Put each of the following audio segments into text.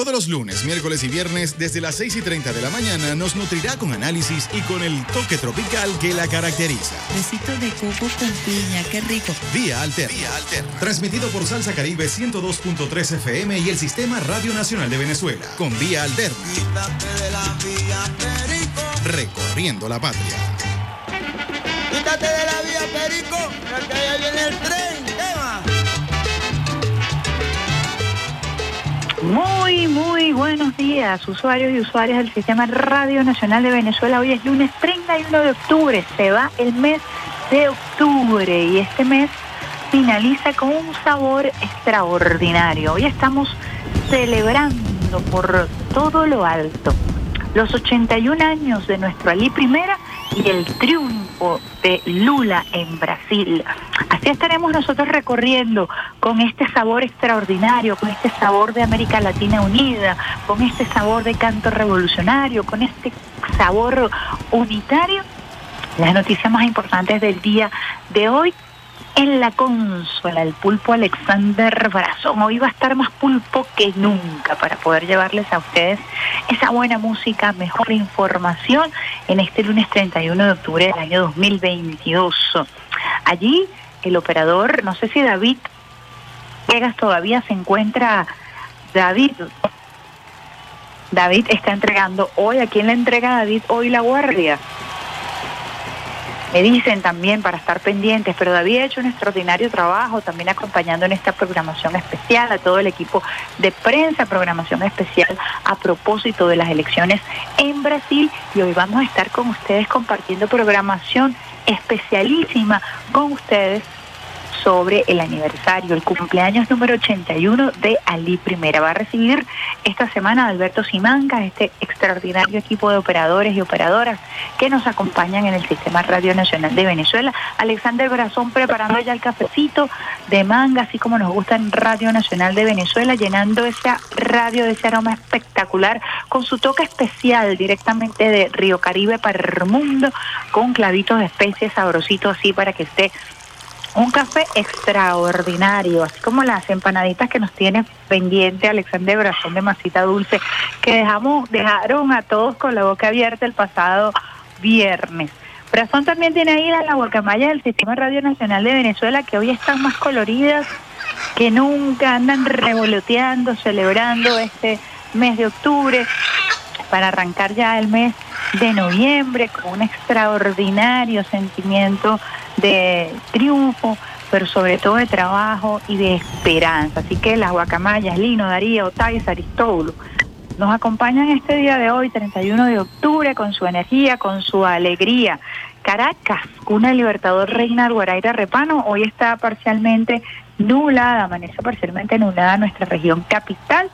Todos los lunes, miércoles y viernes, desde las 6 y 30 de la mañana, nos nutrirá con análisis y con el toque tropical que la caracteriza. Besitos de coco con piña, qué rico. Vía Alterna. Vía Alterna. Transmitido por Salsa Caribe 102.3 FM y el Sistema Radio Nacional de Venezuela. Con Vía Alterna. de la vía Perico. Recorriendo la patria. Quítate de la vía Perico, que allá viene el tren. Muy, muy buenos días, usuarios y usuarias del Sistema Radio Nacional de Venezuela. Hoy es lunes 31 de octubre, se va el mes de octubre y este mes finaliza con un sabor extraordinario. Hoy estamos celebrando por todo lo alto los 81 años de nuestro Ali Primera y el triunfo de Lula en Brasil. Así estaremos nosotros recorriendo con este sabor extraordinario, con este sabor de América Latina unida, con este sabor de canto revolucionario, con este sabor unitario, las noticias más importantes del día de hoy en la consola, el pulpo Alexander Brazón. Hoy va a estar más pulpo que nunca para poder llevarles a ustedes esa buena música, mejor información en este lunes 31 de octubre del año 2022. Allí el operador, no sé si David Vegas todavía se encuentra, David, David está entregando hoy, ¿a quién le entrega David hoy la guardia? Me dicen también para estar pendientes, pero David ha hecho un extraordinario trabajo también acompañando en esta programación especial a todo el equipo de prensa, programación especial a propósito de las elecciones en Brasil. Y hoy vamos a estar con ustedes compartiendo programación especialísima con ustedes sobre el aniversario, el cumpleaños número 81 de Ali Primera. Va a recibir esta semana Alberto Simancas, este extraordinario equipo de operadores y operadoras que nos acompañan en el Sistema Radio Nacional de Venezuela. Alexander Brazón preparando ya el cafecito de manga, así como nos gusta en Radio Nacional de Venezuela, llenando esa radio de ese aroma espectacular con su toque especial directamente de Río Caribe para el mundo, con clavitos de especies sabrositos así para que esté un café extraordinario, así como las empanaditas que nos tiene pendiente Alexander Brazón de masita dulce, que dejamos, dejaron a todos con la boca abierta el pasado viernes. Brazón también tiene ahí la guacamaya del Sistema Radio Nacional de Venezuela, que hoy están más coloridas que nunca, andan revoloteando, celebrando este mes de octubre para arrancar ya el mes de noviembre con un extraordinario sentimiento de triunfo, pero sobre todo de trabajo y de esperanza. Así que las guacamayas, Lino, Darío, Otais, Aristóbulo, nos acompañan este día de hoy, 31 de octubre, con su energía, con su alegría. Caracas, una Libertador Reina Guaraira Repano, hoy está parcialmente nublada, amanece parcialmente nublada nuestra región capital.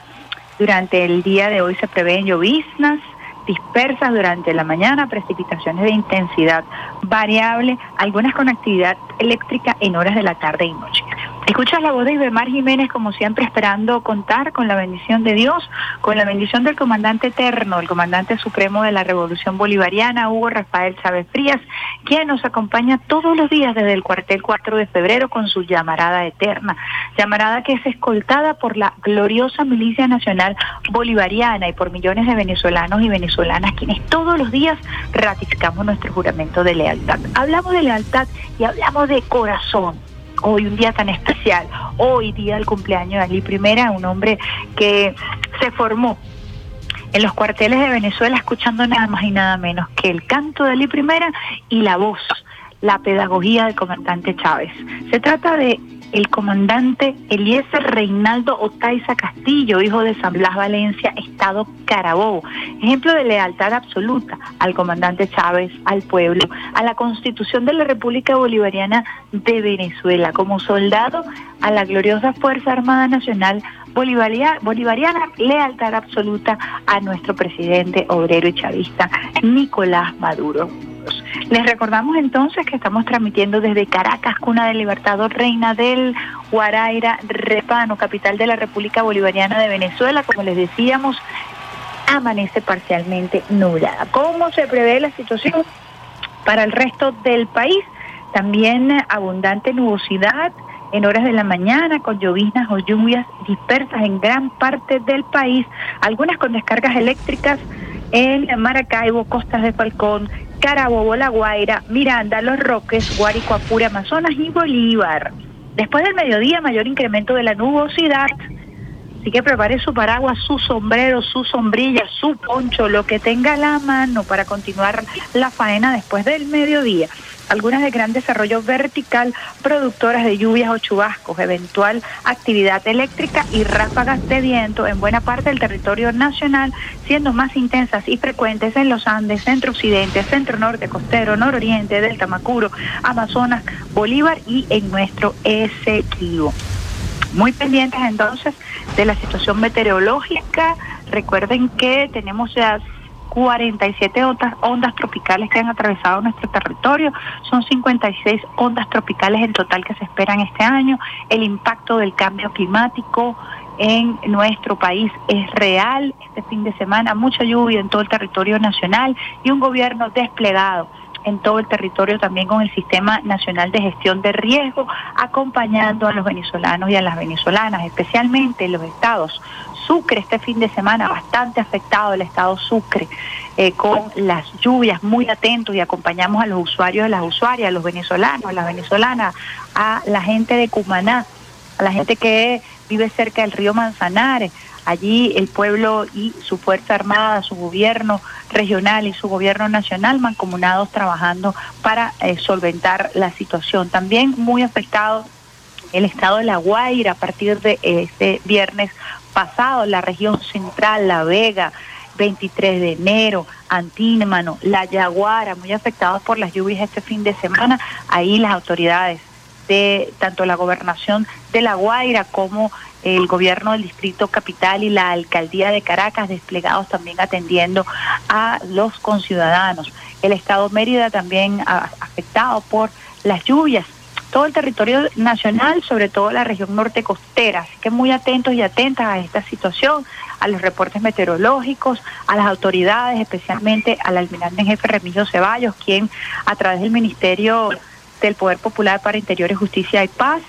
Durante el día de hoy se prevén lloviznas, dispersas durante la mañana, precipitaciones de intensidad variable, algunas con actividad eléctrica en horas de la tarde y noche. Escuchas la voz de Ibemar Jiménez, como siempre, esperando contar con la bendición de Dios, con la bendición del comandante eterno, el comandante supremo de la Revolución Bolivariana, Hugo Rafael Chávez Frías, quien nos acompaña todos los días desde el cuartel 4 de febrero con su llamarada eterna, llamarada que es escoltada por la gloriosa milicia nacional bolivariana y por millones de venezolanos y venezolanas, quienes todos los días ratificamos nuestro juramento de lealtad. Hablamos de lealtad y hablamos de corazón hoy un día tan especial, hoy día del cumpleaños de Ali Primera, un hombre que se formó en los cuarteles de Venezuela escuchando nada más y nada menos que el canto de Ali Primera y la voz, la pedagogía del comandante Chávez. Se trata de el comandante Eliezer Reinaldo Otaiza Castillo, hijo de San Blas Valencia, Estado Carabobo. Ejemplo de lealtad absoluta al comandante Chávez, al pueblo, a la constitución de la República Bolivariana de Venezuela, como soldado a la gloriosa Fuerza Armada Nacional Bolivariana, lealtad absoluta a nuestro presidente obrero y chavista, Nicolás Maduro. Les recordamos entonces que estamos transmitiendo desde Caracas, cuna del Libertador, reina del Guaraira, Repano, capital de la República Bolivariana de Venezuela. Como les decíamos, amanece parcialmente nublada. ¿Cómo se prevé la situación para el resto del país? También abundante nubosidad en horas de la mañana con lloviznas o lluvias dispersas en gran parte del país, algunas con descargas eléctricas en Maracaibo, Costas de Falcón, Carabobo, La Guaira, Miranda, Los Roques, Guárico, Apure, Amazonas y Bolívar. Después del mediodía, mayor incremento de la nubosidad. Así que prepare su paraguas, su sombrero, su sombrilla, su poncho, lo que tenga a la mano para continuar la faena después del mediodía algunas de gran desarrollo vertical, productoras de lluvias o chubascos, eventual actividad eléctrica y ráfagas de viento en buena parte del territorio nacional, siendo más intensas y frecuentes en los Andes, centro-occidente, centro-norte, costero, nororiente, delta Macuro, Amazonas, Bolívar y en nuestro Esequibo. Muy pendientes entonces de la situación meteorológica. Recuerden que tenemos ya 47 ondas, ondas tropicales que han atravesado nuestro territorio, son 56 ondas tropicales en total que se esperan este año. El impacto del cambio climático en nuestro país es real. Este fin de semana mucha lluvia en todo el territorio nacional y un gobierno desplegado en todo el territorio también con el Sistema Nacional de Gestión de Riesgo, acompañando a los venezolanos y a las venezolanas, especialmente los estados Sucre este fin de semana, bastante afectado el estado Sucre, eh, con las lluvias, muy atentos y acompañamos a los usuarios y las usuarias, a los venezolanos, a las venezolanas, a la gente de Cumaná, a la gente que vive cerca del río Manzanares. Allí el pueblo y su Fuerza Armada, su gobierno regional y su gobierno nacional mancomunados trabajando para eh, solventar la situación. También muy afectado el estado de La Guaira a partir de este viernes pasado, la región central, La Vega, 23 de enero, Antímano, La Yaguara, muy afectados por las lluvias este fin de semana. Ahí las autoridades de tanto la gobernación de La Guaira como el gobierno del distrito capital y la alcaldía de Caracas desplegados también atendiendo a los conciudadanos. El estado Mérida también afectado por las lluvias todo el territorio nacional, sobre todo la región norte costera. Así que muy atentos y atentas a esta situación, a los reportes meteorológicos, a las autoridades, especialmente al almirante en jefe Remigio Ceballos, quien a través del Ministerio del Poder Popular para Interiores, Justicia y Paz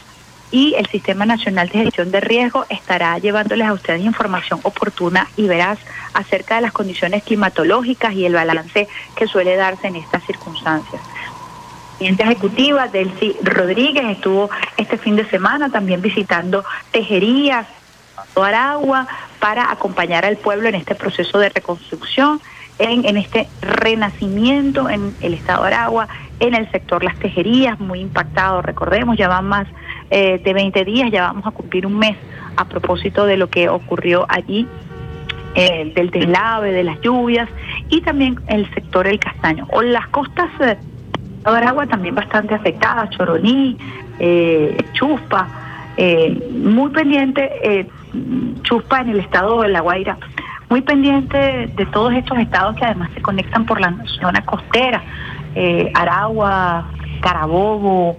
y el Sistema Nacional de Gestión de Riesgo estará llevándoles a ustedes información oportuna y veraz acerca de las condiciones climatológicas y el balance que suele darse en estas circunstancias presidenta ejecutiva, Delcy Rodríguez, estuvo este fin de semana también visitando tejerías, Aragua, para acompañar al pueblo en este proceso de reconstrucción, en, este renacimiento en el estado de Aragua, en el sector las tejerías, muy impactado, recordemos, ya van más eh, de 20 días, ya vamos a cumplir un mes a propósito de lo que ocurrió allí eh, del deslave, de las lluvias y también el sector El Castaño. O las costas eh, agua también bastante afectada, Choroní, eh, Chuspa, eh, muy pendiente, eh, Chuspa en el estado de La Guaira, muy pendiente de todos estos estados que además se conectan por la zona costera, Aragua, Carabobo,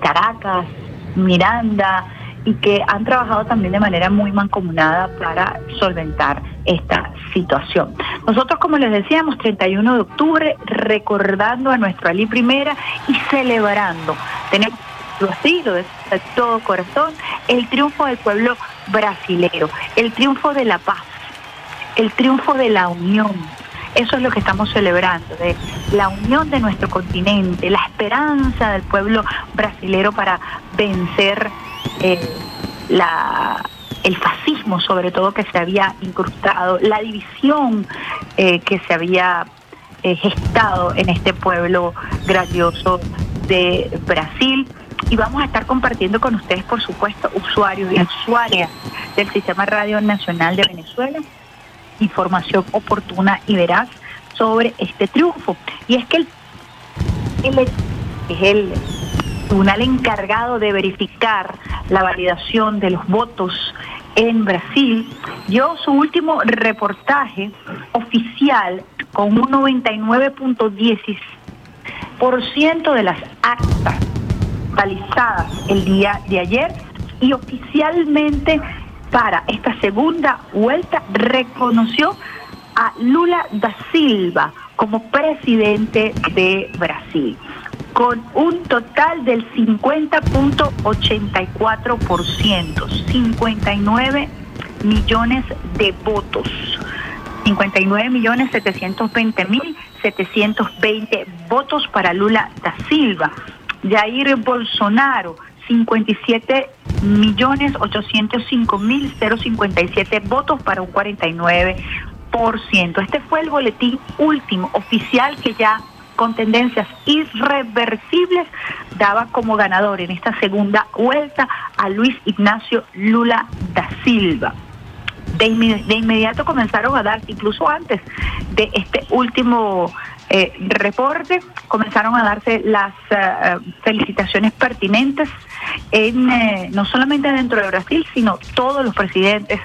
Caracas, Miranda, y que han trabajado también de manera muy mancomunada para solventar esta situación. Nosotros, como les decíamos, 31 de octubre, recordando a nuestro Ali Primera y celebrando, tenemos así, lo de todo corazón, el triunfo del pueblo brasilero, el triunfo de la paz, el triunfo de la unión. Eso es lo que estamos celebrando, de la unión de nuestro continente, la esperanza del pueblo brasilero para vencer eh, la, el fascismo sobre todo que se había incrustado, la división eh, que se había eh, gestado en este pueblo grandioso de Brasil. y vamos a estar compartiendo con ustedes, por supuesto, usuarios y usuarias del Sistema Radio Nacional de Venezuela, información oportuna y veraz sobre este triunfo. Y es que el, el, es el tribunal encargado de verificar la validación de los votos en Brasil dio su último reportaje oficial con un 99.10% de las actas validadas el día de ayer y oficialmente para esta segunda vuelta reconoció a Lula da Silva como presidente de Brasil con un total del 50.84%, 59 millones de votos. 59 millones 720 mil 720 votos para Lula da Silva. Jair Bolsonaro, 57 millones 805 mil 057 votos para un 49%. Este fue el boletín último oficial que ya con tendencias irreversibles, daba como ganador en esta segunda vuelta a Luis Ignacio Lula da Silva. De, inmediato comenzaron a dar, incluso antes de este último eh, reporte, comenzaron a darse las eh, felicitaciones pertinentes en eh, no solamente dentro de Brasil, sino todos los presidentes,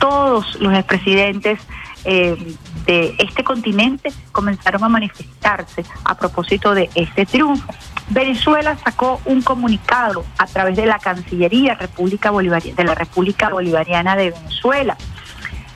todos los expresidentes eh, de este continente comenzaron a manifestarse a propósito de este triunfo. Venezuela sacó un comunicado a través de la Cancillería República Bolivariana, de la República Bolivariana de Venezuela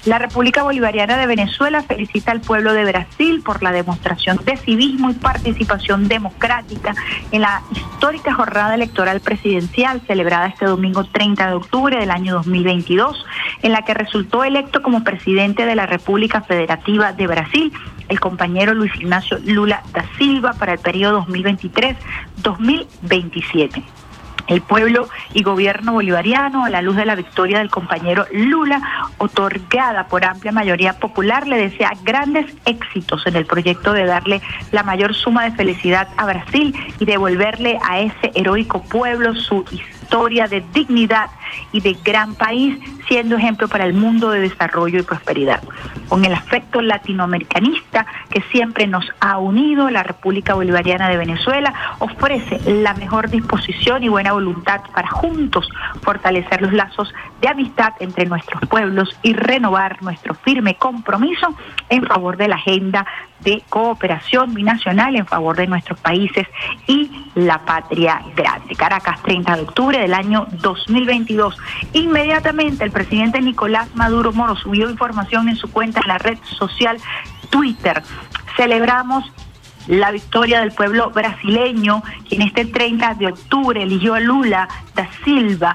la República Bolivariana de Venezuela felicita al pueblo de Brasil por la demostración de civismo y participación democrática en la histórica jornada electoral presidencial celebrada este domingo 30 de octubre del año 2022, en la que resultó electo como presidente de la República Federativa de Brasil el compañero Luis Ignacio Lula da Silva para el periodo 2023-2027 el pueblo y gobierno bolivariano, a la luz de la victoria del compañero Lula, otorgada por amplia mayoría popular, le desea grandes éxitos en el proyecto de darle la mayor suma de felicidad a Brasil y devolverle a ese heroico pueblo su historia de dignidad y de gran país, siendo ejemplo para el mundo de desarrollo y prosperidad. Con el afecto latinoamericanista que siempre nos ha unido, la República Bolivariana de Venezuela ofrece la mejor disposición y buena voluntad para juntos fortalecer los lazos de amistad entre nuestros pueblos y renovar nuestro firme compromiso en favor de la agenda de cooperación binacional en favor de nuestros países y la patria grande. Caracas, 30 de octubre del año 2022. Inmediatamente el presidente Nicolás Maduro Moro subió información en su cuenta en la red social Twitter. Celebramos la victoria del pueblo brasileño, quien este 30 de octubre eligió a Lula da Silva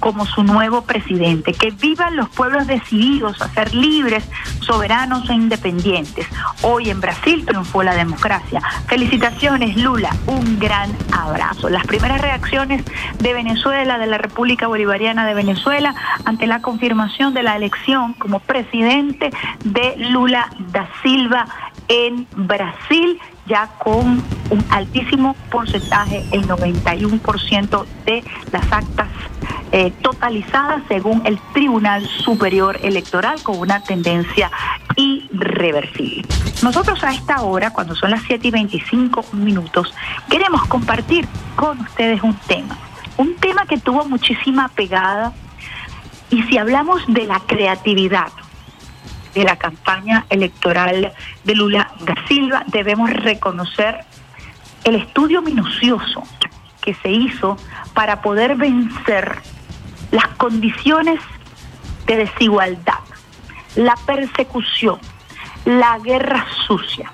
como su nuevo presidente. Que vivan los pueblos decididos a ser libres, soberanos e independientes. Hoy en Brasil triunfó la democracia. Felicitaciones, Lula. Un gran abrazo. Las primeras reacciones de Venezuela, de la República Bolivariana de Venezuela, ante la confirmación de la elección como presidente de Lula da Silva en Brasil ya con un altísimo porcentaje, el 91% de las actas eh, totalizadas según el Tribunal Superior Electoral con una tendencia irreversible. Nosotros a esta hora, cuando son las 7 y 25 minutos, queremos compartir con ustedes un tema, un tema que tuvo muchísima pegada y si hablamos de la creatividad, de la campaña electoral de Lula da Silva, debemos reconocer el estudio minucioso que se hizo para poder vencer las condiciones de desigualdad, la persecución, la guerra sucia,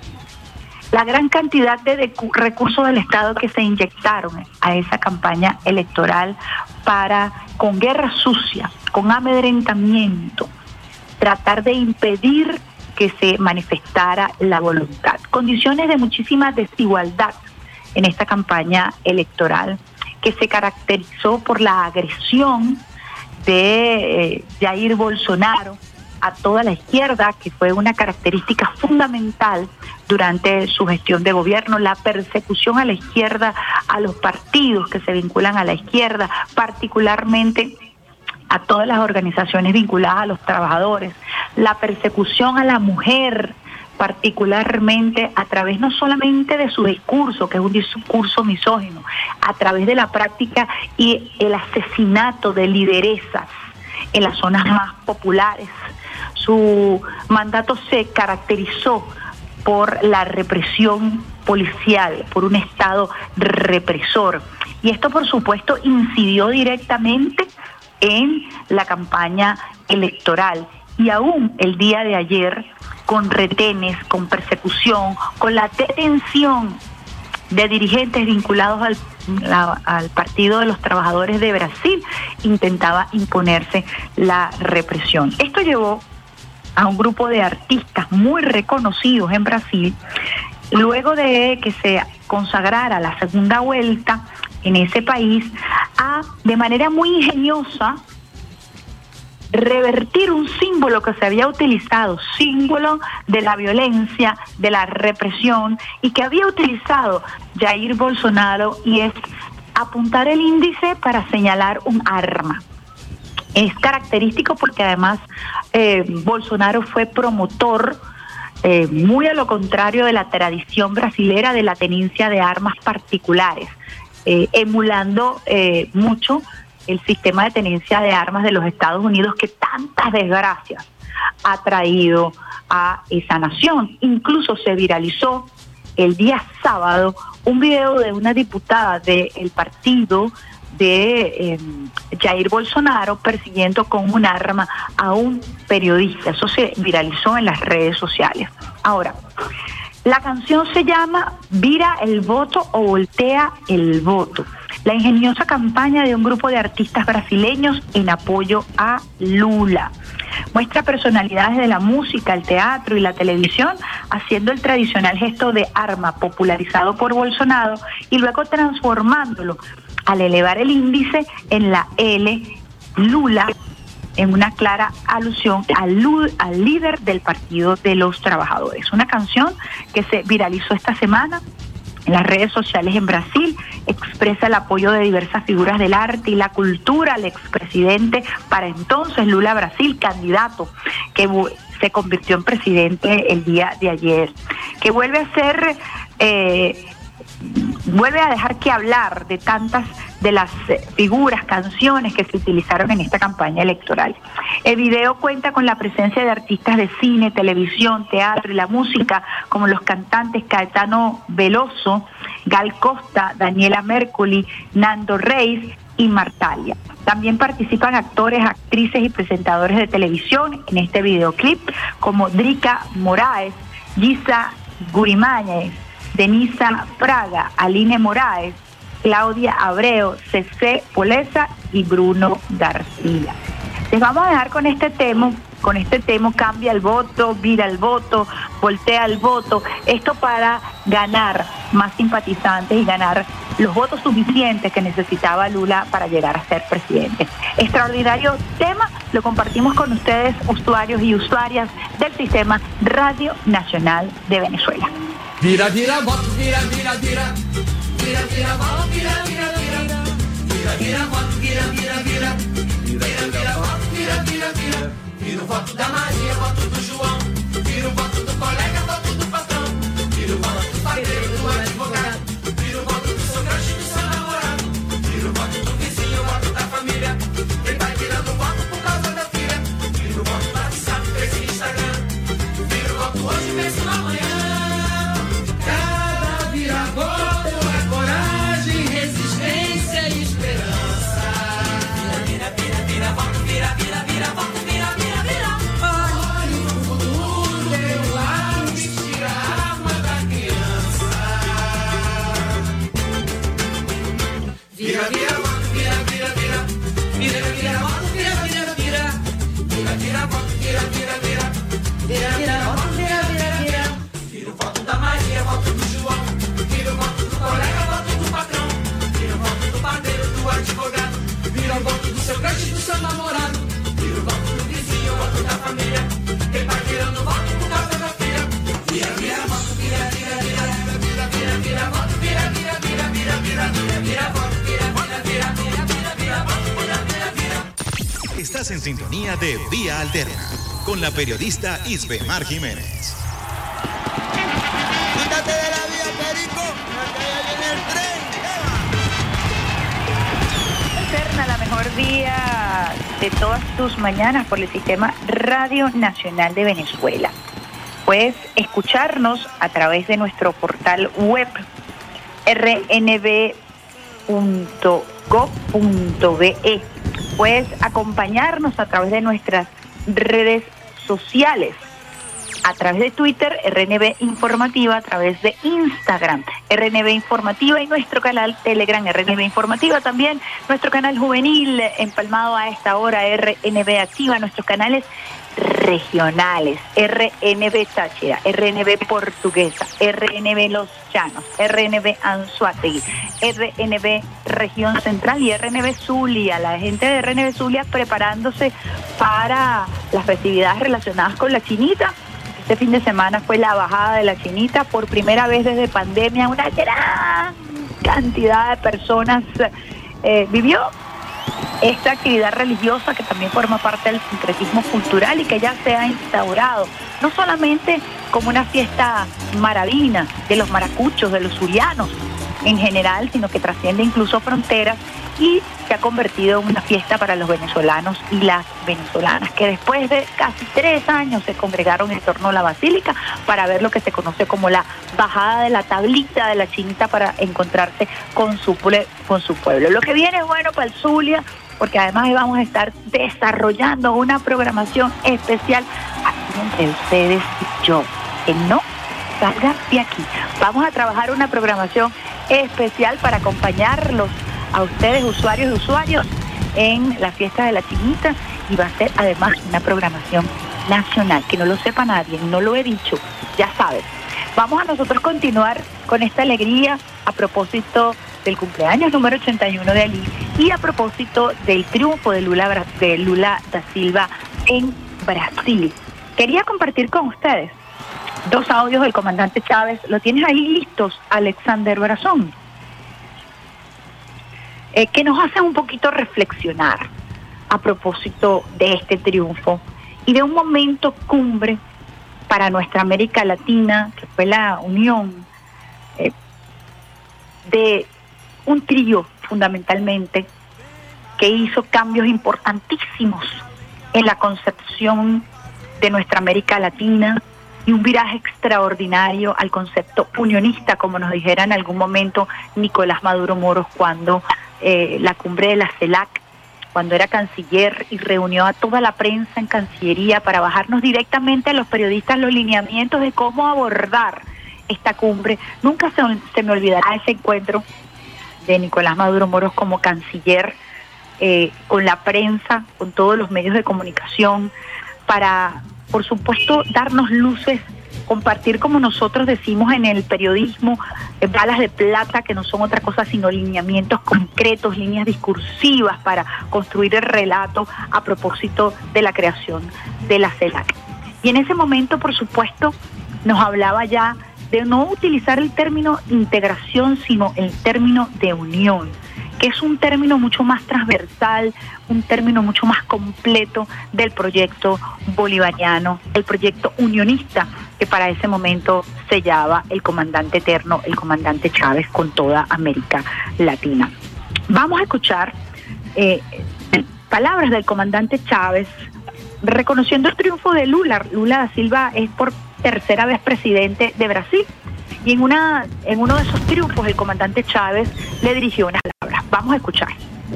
la gran cantidad de recursos del Estado que se inyectaron a esa campaña electoral para, con guerra sucia, con amedrentamiento, tratar de impedir que se manifestara la voluntad. Condiciones de muchísima desigualdad en esta campaña electoral que se caracterizó por la agresión de eh, Jair Bolsonaro a toda la izquierda, que fue una característica fundamental durante su gestión de gobierno, la persecución a la izquierda, a los partidos que se vinculan a la izquierda, particularmente a todas las organizaciones vinculadas a los trabajadores, la persecución a la mujer, particularmente a través no solamente de su discurso, que es un discurso misógino, a través de la práctica y el asesinato de lideresas en las zonas más populares. Su mandato se caracterizó por la represión policial, por un Estado represor. Y esto, por supuesto, incidió directamente en la campaña electoral. Y aún el día de ayer, con retenes, con persecución, con la detención de dirigentes vinculados al, Partido de los Trabajadores de Brasil, intentaba imponerse la represión. Esto llevó a un grupo de artistas muy reconocidos en Brasil, luego de que se consagrara la segunda vuelta en ese país, a de manera muy ingeniosa revertir un símbolo que se había utilizado, símbolo de la violencia, de la represión, y que había utilizado Jair Bolsonaro, y es apuntar el índice para señalar un arma. Es característico porque además eh, Bolsonaro fue promotor, eh, muy a lo contrario de la tradición brasilera de la tenencia de armas particulares, eh, emulando mucho el sistema de tenencia de armas de los Estados Unidos que tantas desgracias ha traído a esa nación. Incluso se viralizó el día sábado un video de una diputada del partido de em, Jair Bolsonaro persiguiendo con un arma a un periodista. Eso se viralizó en las redes sociales. Ahora, la canción se llama Vira el voto o voltea el voto. La ingeniosa campaña de un grupo de artistas brasileños en apoyo a Lula. Muestra personalidades de la música, el teatro y la televisión haciendo el tradicional gesto de arma popularizado por Bolsonaro y luego transformándolo al elevar el índice en la L, Lula, en una clara alusión al, líder del Partido de los Trabajadores. Una canción que se viralizó esta semana en las redes sociales en Brasil, expresa el apoyo de diversas figuras del arte y la cultura al expresidente para entonces Lula Brasil, candidato que se convirtió en presidente el día de ayer, que vuelve a ser... Eh, vuelve a dejar que hablar de tantas de las eh, figuras, canciones que se utilizaron en esta campaña electoral. El video cuenta con la presencia de artistas de cine, televisión, teatro y la música, como los cantantes Caetano Veloso, Gal Costa, Daniela Mercuri, Nando Reis y Martalia. También participan actores, actrices y presentadores de televisión en este videoclip, como Drica Moraes, Gisa Gurimáñez, Denisa Praga, Aline Moraes, Claudia Abreu, CC Poleza y Bruno García. Les vamos a dejar con este tema, con este tema cambia el voto, vira el voto, voltea el voto, esto para ganar más simpatizantes y ganar los votos suficientes que necesitaba Lula para llegar a ser presidente. Extraordinario tema, lo compartimos con ustedes, usuarios y usuarias del sistema Radio Nacional de Venezuela. Vira, vira, voto, vira, vira, vira. Vira, vira, voto, vira, vira, vira. Vira, vira, voto, vira, vira, vira. Vira, vira, voto, vira, vira, vira. Vira o voto da Maria, voto do João. Vira o voto do colega, voto do patrão. Vira o voto do padeiro, do advogado. Vira o voto do seu crush, do seu namorado. Vira o voto do vizinho, voto da família. Quem vai virando voto por causa da filha. Vira o voto do WhatsApp, e Instagram. Vira o voto hoje, Vira, vira, voto, vira, vira, vira. Vira o voto da Maria, voto do João. Vira o voto do colega, voto do patrão. Vira o voto do padeiro, do advogado. Vira o voto do seu crush, do seu namorado. Vira o voto do vizinho, voto da família. Quem tá querendo voto por causa da filha. Vira, vira, voto, vira, vira, vira. Vira, vira, vira, voto, vira, vira, vira, vira, vira, vira, vira, voto, vira, vira, vira, vira, vira, voto. Estás en sintonía de Vía Alterna. Con la periodista Isbemar Jiménez. Quítate de la vía, Perico, viene el tren. La mejor vía de todas tus mañanas por el sistema Radio Nacional de Venezuela. Puedes escucharnos a través de nuestro portal web rnb.gov.be. Puedes acompañarnos a través de nuestras redes sociales. A través de Twitter, RNB Informativa, a través de Instagram, RNB Informativa y nuestro canal Telegram, RNB Informativa también, nuestro canal juvenil empalmado a esta hora, RNB Activa, nuestros canales regionales, RNB Táchira, RNB Portuguesa, RNB Los Llanos, RNB Anzuategui, RNB Región Central y RNB Zulia. La gente de RNB Zulia preparándose para las festividades relacionadas con la chinita. Este fin de semana fue la bajada de la chinita por primera vez desde pandemia. Una gran cantidad de personas eh, vivió esta actividad religiosa que también forma parte del sincretismo cultural y que ya se ha instaurado, no solamente como una fiesta maravina de los maracuchos, de los surianos en general, sino que trasciende incluso fronteras y se ha convertido en una fiesta para los venezolanos y las venezolanas, que después de casi tres años se congregaron en torno a la basílica para ver lo que se conoce como la bajada de la tablita de la chinita para encontrarse con su, con su pueblo. Lo que viene es bueno para el Zulia, porque además vamos a estar desarrollando una programación especial aquí entre ustedes y yo, que no salgan de aquí. Vamos a trabajar una programación especial para acompañarlos a ustedes, usuarios y usuarios, en la fiesta de la chinita y va a ser además una programación nacional, que no lo sepa nadie, no lo he dicho, ya saben. Vamos a nosotros continuar con esta alegría a propósito del cumpleaños número 81 de Ali y a propósito del triunfo de Lula, de Lula da Silva en Brasil. Quería compartir con ustedes dos audios del comandante Chávez. ¿Lo tienes ahí listos, Alexander Brazón? Eh, que nos hacen un poquito reflexionar a propósito de este triunfo y de un momento cumbre para nuestra América Latina, que fue la unión eh, de un trío fundamentalmente que hizo cambios importantísimos en la concepción de nuestra América Latina y un viraje extraordinario al concepto unionista, como nos dijera en algún momento Nicolás Maduro Moros cuando eh, la cumbre de la CELAC, cuando era canciller y reunió a toda la prensa en Cancillería para bajarnos directamente a los periodistas los lineamientos de cómo abordar esta cumbre. Nunca se, se me olvidará ese encuentro de Nicolás Maduro Moros como canciller eh, con la prensa, con todos los medios de comunicación, para, por supuesto, darnos luces, compartir como nosotros decimos en el periodismo, eh, balas de plata, que no son otra cosa sino lineamientos concretos, líneas discursivas para construir el relato a propósito de la creación de la CELAC. Y en ese momento, por supuesto, nos hablaba ya de no utilizar el término integración, sino el término de unión, que es un término mucho más transversal, un término mucho más completo del proyecto bolivariano, el proyecto unionista que para ese momento sellaba el comandante eterno, el comandante Chávez con toda América Latina. Vamos a escuchar eh, palabras del comandante Chávez reconociendo el triunfo de Lula. Lula da Silva es por tercera vez presidente de Brasil. Y en, una, en uno de esos triunfos el comandante Chávez le dirigió unas. Vamos a escuchar.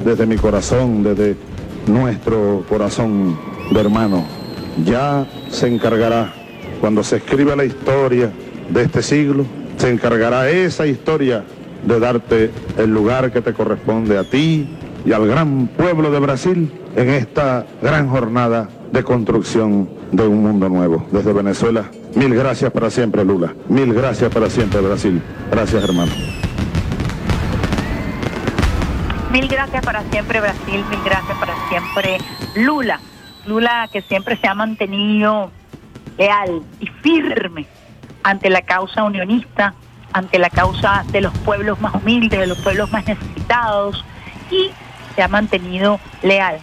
desde mi corazón, desde nuestro corazón de hermano. Ya se encargará, cuando se escriba la historia de este siglo, se encargará esa historia de darte el lugar que te corresponde a ti y al gran pueblo de Brasil en esta gran jornada de construcción de un mundo nuevo. Desde Venezuela, mil gracias para siempre, Lula. Mil gracias para siempre, Brasil. Gracias, hermano. Mil gracias para siempre Brasil, mil gracias para siempre Lula. Lula que siempre se ha mantenido leal y firme ante la causa unionista, ante la causa de los pueblos más humildes, de los pueblos más necesitados y se ha mantenido leal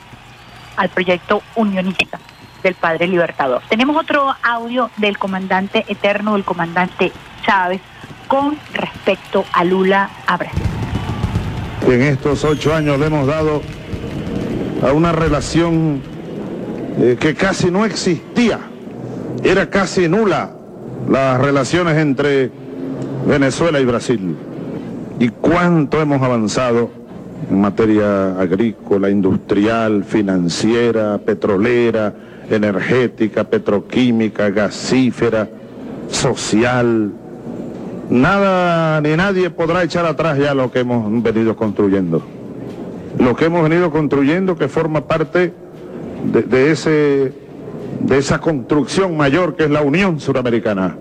al proyecto unionista del padre libertador. Tenemos otro audio del comandante eterno, del comandante Chávez, con respecto a Lula a Brasil. En estos ocho años le hemos dado a una relación eh, que casi no existía, era casi nula las relaciones entre Venezuela y Brasil. ¿Y cuánto hemos avanzado en materia agrícola, industrial, financiera, petrolera, energética, petroquímica, gasífera, social? Nada ni nadie podrá echar atrás ya lo que hemos venido construyendo. Lo que hemos venido construyendo que forma parte de, ese, de esa construcción mayor que es la Unión Suramericana.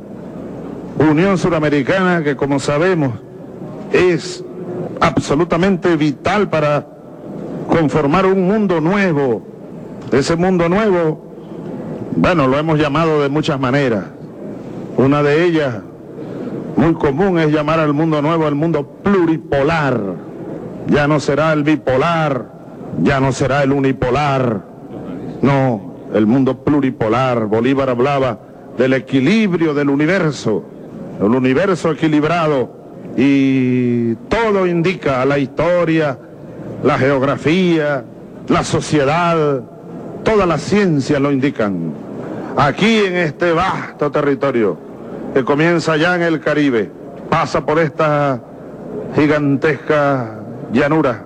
Unión Suramericana que como sabemos es absolutamente vital para conformar un mundo nuevo. Ese mundo nuevo, bueno, lo hemos llamado de muchas maneras. Una de ellas, muy común, es llamar al mundo nuevo el mundo pluripolar. Ya no será el bipolar, ya no será el unipolar. No, el mundo pluripolar. Bolívar hablaba del equilibrio del universo, el universo equilibrado y todo indica la historia, la geografía, la sociedad, toda la ciencia lo indican. Aquí en este vasto territorio que comienza ya en el Caribe, pasa por esta gigantesca llanura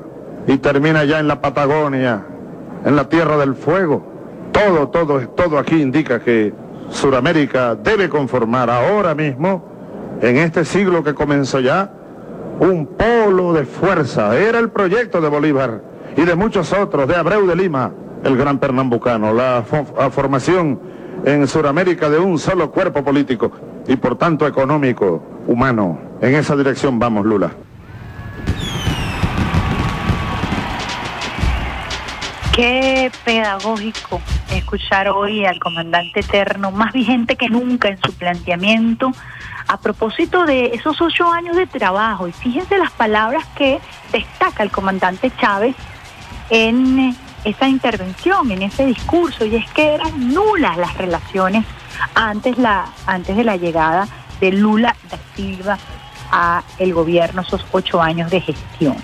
y termina ya en la Patagonia, en la Tierra del Fuego. Todo, todo, todo aquí indica que Sudamérica debe conformar ahora mismo en este siglo que comenzó ya, un polo de fuerza. Era el proyecto de Bolívar y de muchos otros, de Abreu de Lima, el gran pernambucano, la, formación en Sudamérica de un solo cuerpo político y por tanto económico, humano. En esa dirección vamos, Lula. Qué pedagógico escuchar hoy al comandante eterno, más vigente que nunca en su planteamiento, a propósito de esos ocho años de trabajo. Y fíjense las palabras que destaca el comandante Chávez en esa intervención, en ese discurso, y es que eran nulas las relaciones antes, la, antes de la llegada de Lula da Silva a el gobierno, esos ocho años de gestión.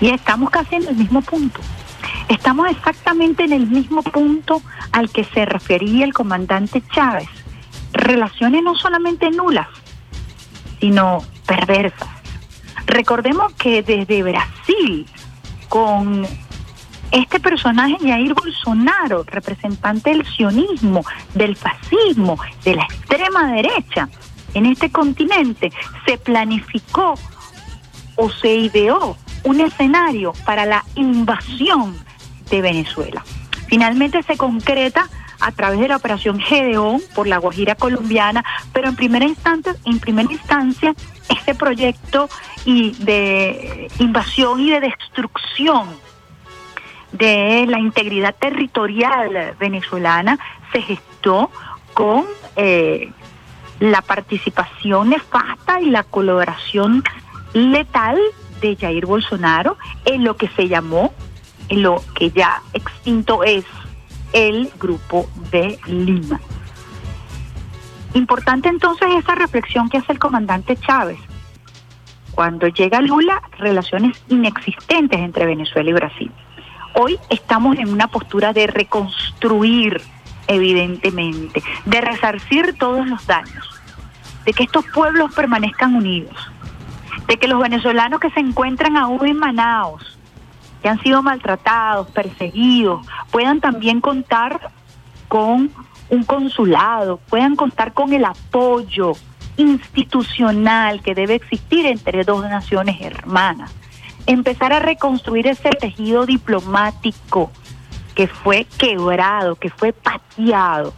Y estamos casi en el mismo punto. Estamos exactamente en el mismo punto al que se refería el comandante Chávez. Relaciones no solamente nulas, sino perversas. Recordemos que desde Brasil, con este personaje Jair Bolsonaro, representante del sionismo, del fascismo, de la extrema derecha en este continente, se planificó o se ideó un escenario para la invasión de Venezuela. Finalmente se concreta a través de la operación Gedeón por la Guajira colombiana, pero en primera instancia, en primera instancia, este proyecto y de invasión y de destrucción de la integridad territorial venezolana se gestó con eh, la participación nefasta y la colaboración letal de Jair Bolsonaro en lo que se llamó, en lo que ya extinto es el Grupo de Lima. Importante entonces esa reflexión que hace el comandante Chávez. Cuando llega Lula, relaciones inexistentes entre Venezuela y Brasil. Hoy estamos en una postura de reconstruir, evidentemente, de resarcir todos los daños, de que estos pueblos permanezcan unidos, de que los venezolanos que se encuentran aún en Manaos, que han sido maltratados, perseguidos, puedan también contar con un consulado, puedan contar con el apoyo institucional que debe existir entre dos naciones hermanas. Empezar a reconstruir ese tejido diplomático que fue quebrado, que fue pateado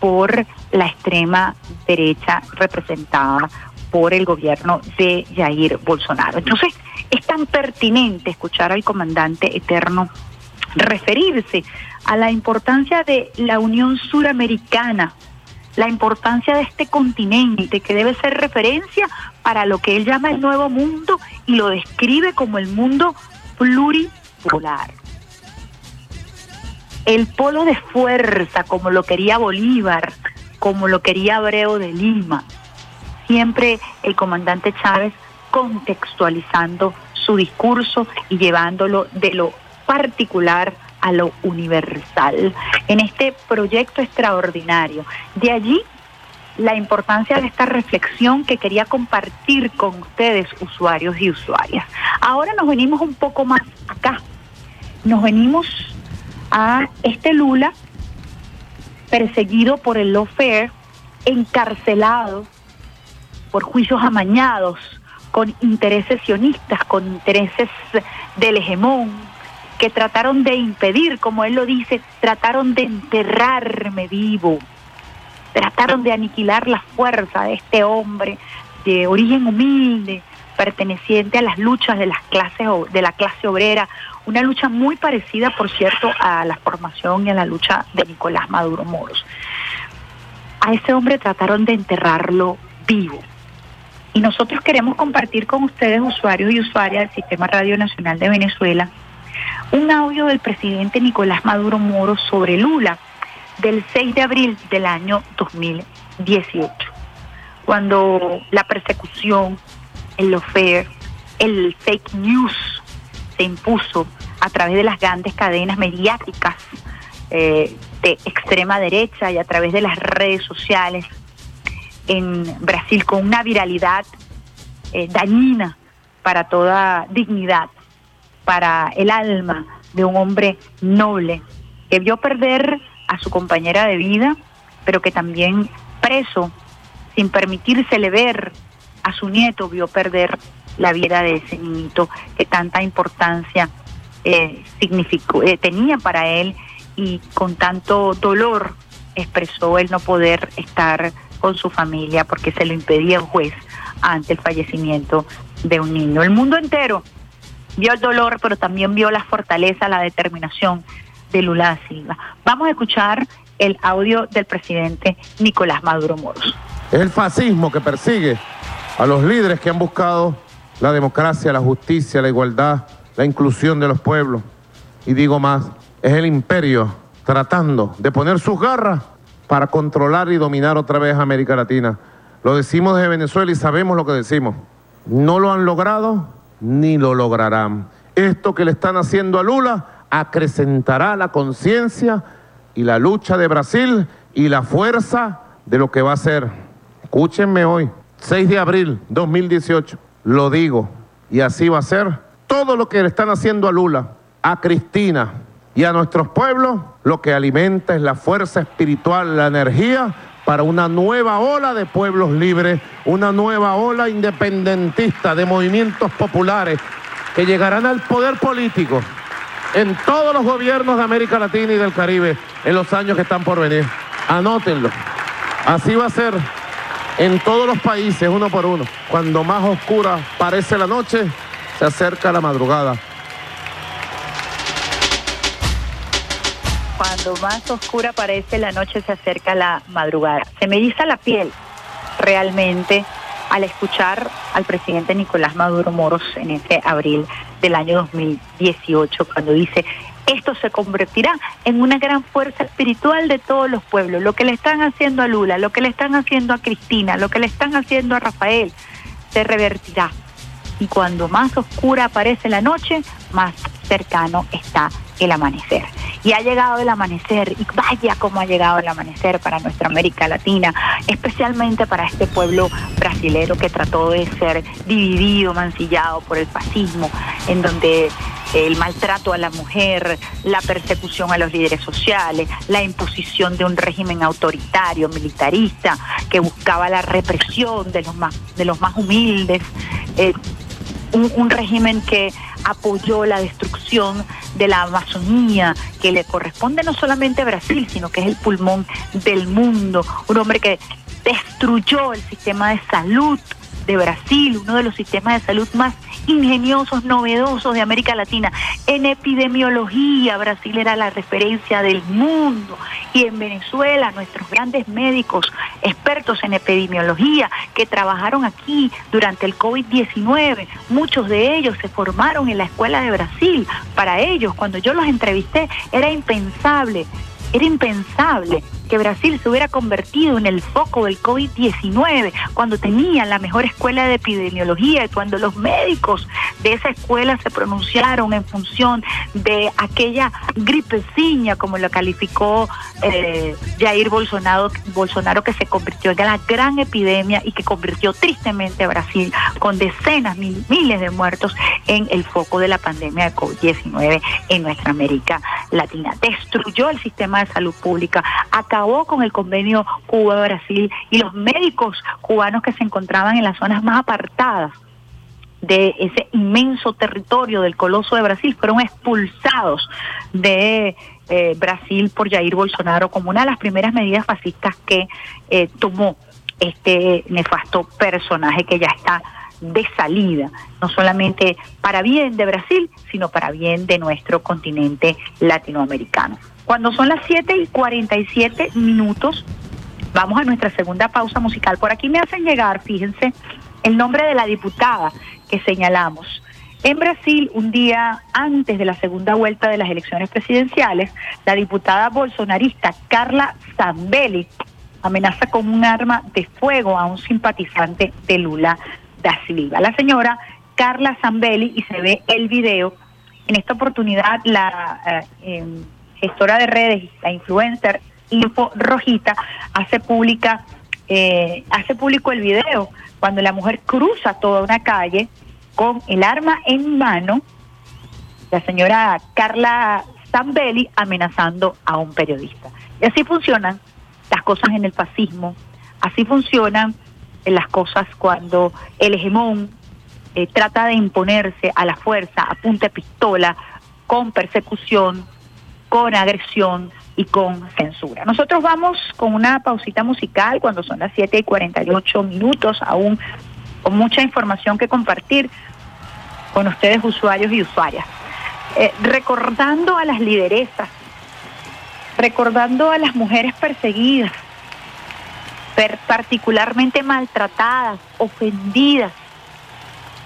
por la extrema derecha representada por el gobierno de Jair Bolsonaro. Entonces, es tan pertinente escuchar al comandante eterno referirse a la importancia de la Unión Suramericana, la importancia de este continente que debe ser referencia para lo que él llama el nuevo mundo y lo describe como el mundo pluripolar. el polo de fuerza como lo quería Bolívar, como lo quería Abreu de Lima. Siempre el comandante Chávez contextualizando su discurso y llevándolo de lo particular a lo universal en este proyecto extraordinario. De allí la importancia de esta reflexión que quería compartir con ustedes, usuarios y usuarias. Ahora nos venimos un poco más acá. Nos venimos a este Lula perseguido por el lawfare, encarcelado por juicios amañados, con intereses sionistas, con intereses del hegemón, que trataron de impedir, como él lo dice, trataron de enterrarme vivo, trataron de aniquilar la fuerza de este hombre de origen humilde, perteneciente a las luchas de las clases de la clase obrera, una lucha muy parecida, por cierto, a la formación y a la lucha de Nicolás Maduro Moros. A ese hombre trataron de enterrarlo vivo. Y nosotros queremos compartir con ustedes, usuarios y usuarias del Sistema Radio Nacional de Venezuela, un audio del presidente Nicolás Maduro Moros sobre Lula del 6 de abril del año 2018, cuando la persecución, el lofer, el fake news se impuso a través de las grandes cadenas mediáticas eh, de extrema derecha y a través de las redes sociales. En Brasil con una viralidad eh, dañina para toda dignidad, para el alma de un hombre noble que vio perder a su compañera de vida, pero que también preso, sin permitírsele ver a su nieto, vio perder la vida de ese niñito que tanta importancia eh, significó, eh, tenía para él y con tanto dolor expresó el no poder estar con su familia porque se lo impedía el juez ante el fallecimiento de un niño. El mundo entero vio el dolor, pero también vio la fortaleza, la determinación de Lula Silva. Vamos a escuchar el audio del presidente Nicolás Maduro Moros. Es el fascismo que persigue a los líderes que han buscado la democracia, la justicia, la igualdad, la inclusión de los pueblos. Y digo más, es el imperio tratando de poner sus garras para controlar y dominar otra vez América Latina. Lo decimos desde Venezuela y sabemos lo que decimos. No lo han logrado ni lo lograrán. Esto que le están haciendo a Lula acrecentará la conciencia y la lucha de Brasil y la fuerza de lo que va a ser. Escúchenme hoy, 6 de abril 2018, lo digo, y así va a ser. Todo lo que le están haciendo a Lula, a Cristina y a nuestros pueblos, lo que alimenta es la fuerza espiritual, la energía para una nueva ola de pueblos libres, una nueva ola independentista de movimientos populares que llegarán al poder político en todos los gobiernos de América Latina y del Caribe en los años que están por venir. Anótenlo. Así va a ser en todos los países, uno por uno. Cuando más oscura parece la noche, se acerca la madrugada. Cuando más oscura parece la noche, se acerca la madrugada. Se me eriza la piel realmente al escuchar al presidente Nicolás Maduro Moros en ese abril del año 2018, cuando dice, esto se convertirá en una gran fuerza espiritual de todos los pueblos. Lo que le están haciendo a Lula, lo que le están haciendo a Cristina, lo que le están haciendo a Rafael, se revertirá. Y cuando más oscura aparece la noche, más cercano está el amanecer. Y ha llegado el amanecer, y vaya cómo ha llegado el amanecer para nuestra América Latina, especialmente para este pueblo brasilero que trató de ser dividido, mancillado por el fascismo, en donde el maltrato a la mujer, la persecución a los líderes sociales, la imposición de un régimen autoritario, militarista, que buscaba la represión de los más, de los más humildes, eh, un régimen que apoyó la destrucción de la Amazonía, que le corresponde no solamente a Brasil, sino que es el pulmón del mundo, un hombre que destruyó el sistema de salud de Brasil, uno de los sistemas de salud más ingeniosos, novedosos de América Latina. En epidemiología, Brasil era la referencia del mundo. Y en Venezuela, nuestros grandes médicos, expertos en epidemiología, que trabajaron aquí durante el COVID-19, muchos de ellos se formaron en la Escuela de Brasil. Para ellos, cuando yo los entrevisté, era impensable, era impensable que Brasil se hubiera convertido en el foco del COVID-19, cuando tenía la mejor escuela de epidemiología y cuando los médicos de esa escuela se pronunciaron en función de aquella gripeciña, como lo calificó eh, Jair Bolsonaro, Bolsonaro, que se convirtió en la gran epidemia y que convirtió tristemente a Brasil con decenas, mil, miles de muertos en el foco de la pandemia de COVID-19 en nuestra América Latina. Destruyó el sistema de salud pública, acabó con el convenio Cuba-Brasil y los médicos cubanos que se encontraban en las zonas más apartadas de ese inmenso territorio del coloso de Brasil fueron expulsados de eh, Brasil por Jair Bolsonaro como una de las primeras medidas fascistas que eh, tomó este nefasto personaje que ya está de salida, no solamente para bien de Brasil, sino para bien de nuestro continente latinoamericano. Cuando son las 7 y 47 minutos, vamos a nuestra segunda pausa musical. Por aquí me hacen llegar, fíjense, el nombre de la diputada que señalamos. En Brasil, un día antes de la segunda vuelta de las elecciones presidenciales, la diputada bolsonarista Carla Zambelli amenaza con un arma de fuego a un simpatizante de Lula da Silva. La señora Carla Zambelli, y se ve el video, en esta oportunidad la eh, em, gestora de redes, la influencer Info Rojita, hace pública, eh, hace público el video cuando la mujer cruza toda una calle con el arma en mano, la señora Carla Zambelli amenazando a un periodista. Y así funcionan las cosas en el fascismo, así funcionan las cosas cuando el hegemón eh, trata de imponerse a la fuerza, a punta de pistola, con persecución, con agresión y con censura. Nosotros vamos con una pausita musical cuando son las 7 y 48 minutos, aún con mucha información que compartir con ustedes usuarios y usuarias. Eh, recordando a las lideresas, recordando a las mujeres perseguidas, particularmente maltratadas, ofendidas,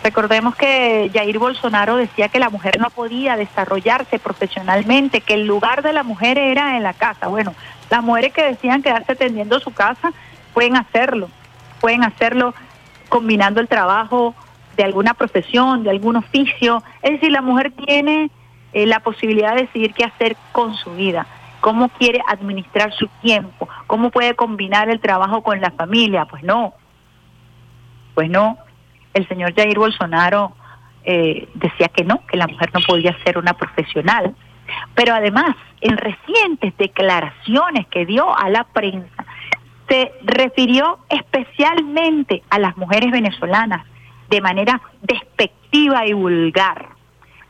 Recordemos que Jair Bolsonaro decía que la mujer no podía desarrollarse profesionalmente, que el lugar de la mujer era en la casa. Bueno, las mujeres que decían quedarse atendiendo su casa pueden hacerlo, pueden hacerlo combinando el trabajo de alguna profesión, de algún oficio. Es decir, la mujer tiene eh, la posibilidad de decidir qué hacer con su vida, cómo quiere administrar su tiempo, cómo puede combinar el trabajo con la familia. Pues no, pues no, el señor Jair Bolsonaro eh, decía que no, que la mujer no podía ser una profesional. Pero además, en recientes declaraciones que dio a la prensa, se refirió especialmente a las mujeres venezolanas de manera despectiva y vulgar,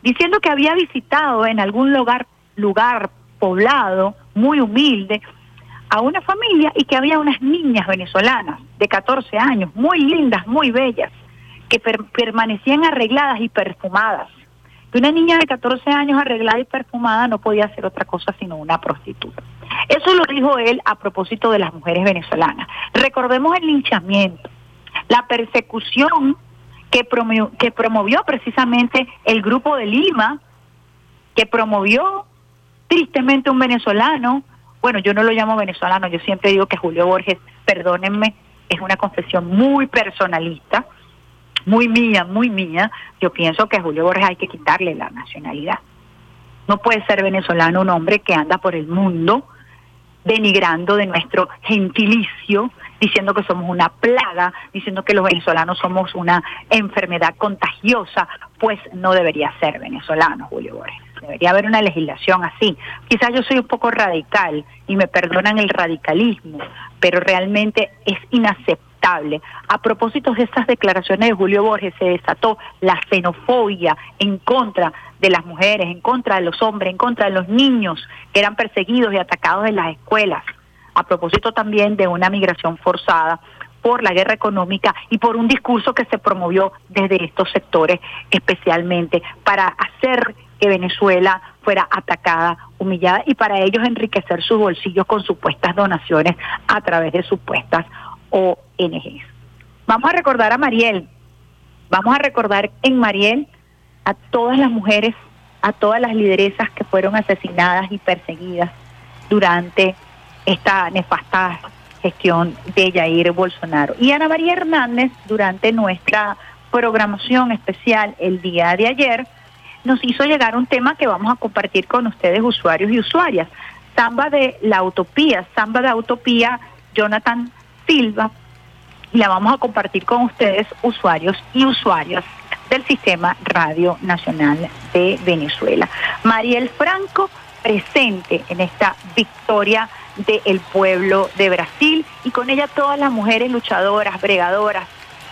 diciendo que había visitado en algún lugar, lugar poblado, muy humilde, a una familia y que había unas niñas venezolanas de 14 años, muy lindas, muy bellas, que permanecían arregladas y perfumadas. Que una niña de 14 años arreglada y perfumada no podía ser otra cosa sino una prostituta. Eso lo dijo él a propósito de las mujeres venezolanas. Recordemos el linchamiento, la persecución que promovió, que promovió precisamente el grupo de Lima, que promovió tristemente un venezolano. Bueno, yo no lo llamo venezolano, yo siempre digo que Julio Borges, perdónenme, es una confesión muy personalista muy mía, muy mía, yo pienso que a Julio Borges hay que quitarle la nacionalidad. No puede ser venezolano un hombre que anda por el mundo denigrando de nuestro gentilicio, diciendo que somos una plaga, diciendo que los venezolanos somos una enfermedad contagiosa, pues no debería ser venezolano, Julio Borges. Debería haber una legislación así. Quizás yo soy un poco radical y me perdonan el radicalismo, pero realmente es inaceptable a propósito de estas declaraciones de Julio Borges, se desató la xenofobia en contra de las mujeres, en contra de los hombres, en contra de los niños que eran perseguidos y atacados en las escuelas. A propósito también de una migración forzada por la guerra económica y por un discurso que se promovió desde estos sectores especialmente para hacer que Venezuela fuera atacada, humillada y para ellos enriquecer sus bolsillos con supuestas donaciones a través de supuestas ONGs. Vamos a recordar a Mariel, vamos a recordar en Mariel a todas las mujeres, a todas las lideresas que fueron asesinadas y perseguidas durante esta nefasta gestión de Jair Bolsonaro. Y Ana María Hernández, durante nuestra programación especial el día de ayer, nos hizo llegar un tema que vamos a compartir con ustedes, usuarios y usuarias. Samba de la Utopía, Samba de Utopía, Jonathan Silva, y la vamos a compartir con ustedes, usuarios y usuarias del Sistema Radio Nacional de Venezuela. Mariel Franco, presente en esta victoria del pueblo de Brasil y con ella todas las mujeres luchadoras, bregadoras,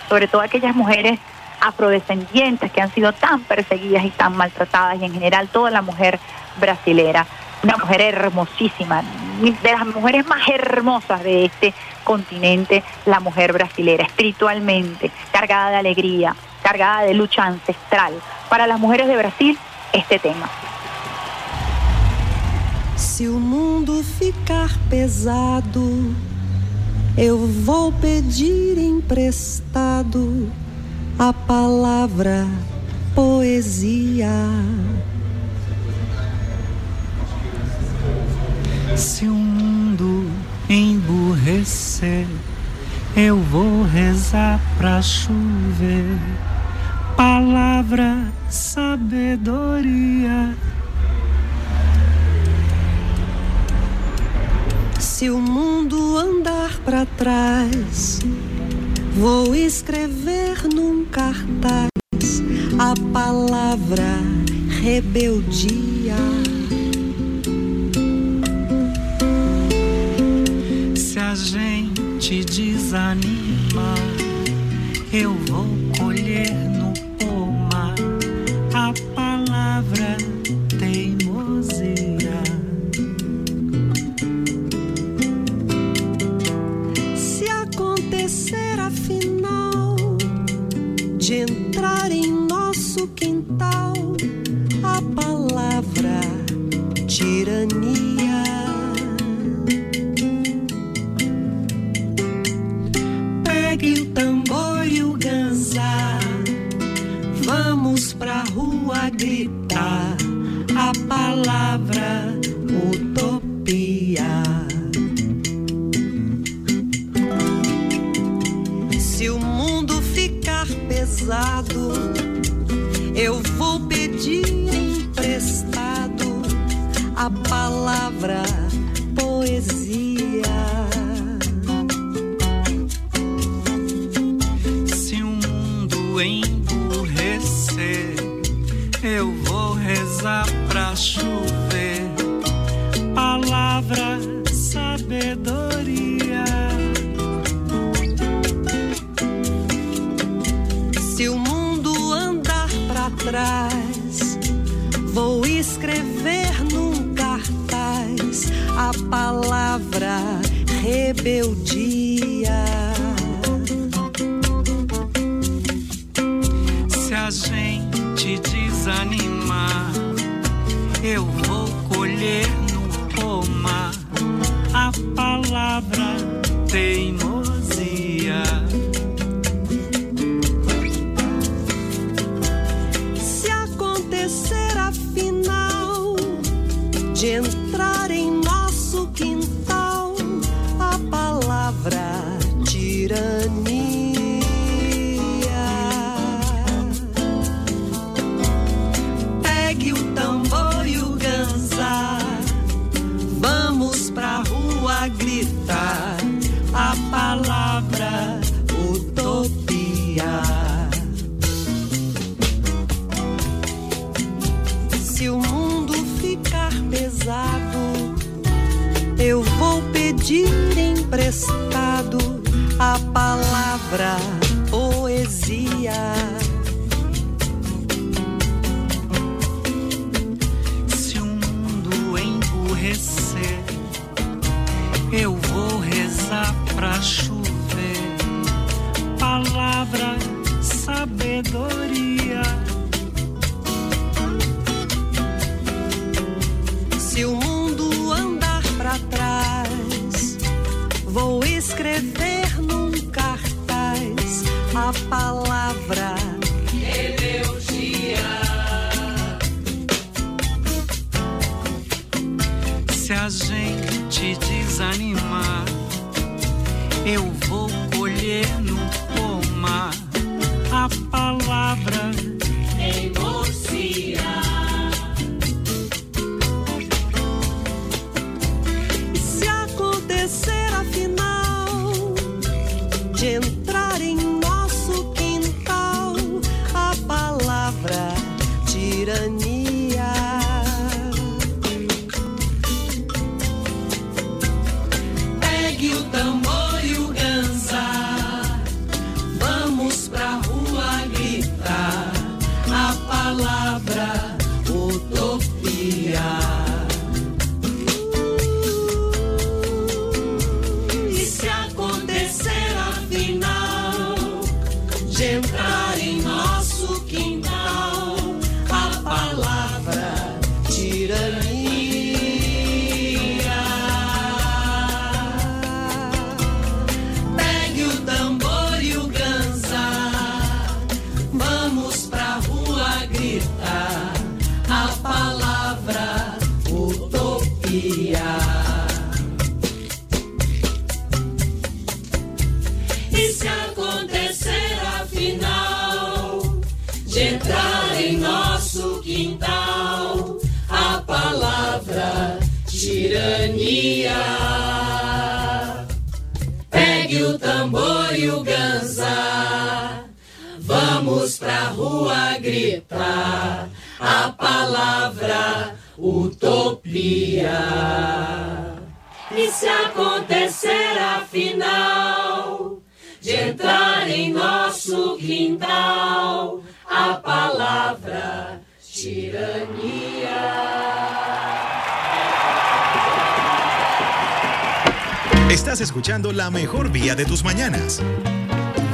sobre todo aquellas mujeres afrodescendientes que han sido tan perseguidas y tan maltratadas y en general toda la mujer brasilera, una mujer hermosísima, de las mujeres más hermosas de este continente, la mujer brasilera, espiritualmente, cargada de alegría, cargada de lucha ancestral. Para las mujeres de Brasil, este tema. Se o mundo ficar pesado, eu vou pedir emprestado a palavra poesia. Se o mundo emburrecer, eu vou rezar pra chover. Palavra, sabedoria Se o mundo andar para trás, vou escrever num cartaz a palavra rebeldia. Se a gente desanima, eu vou tal. lembrar rebeldia. Se a gente desanimar, eu vou colher no pomar a palavra teimosia. palavra poesia. Se o mundo emburrecer, eu vou rezar pra chover. Palavra sabedoria.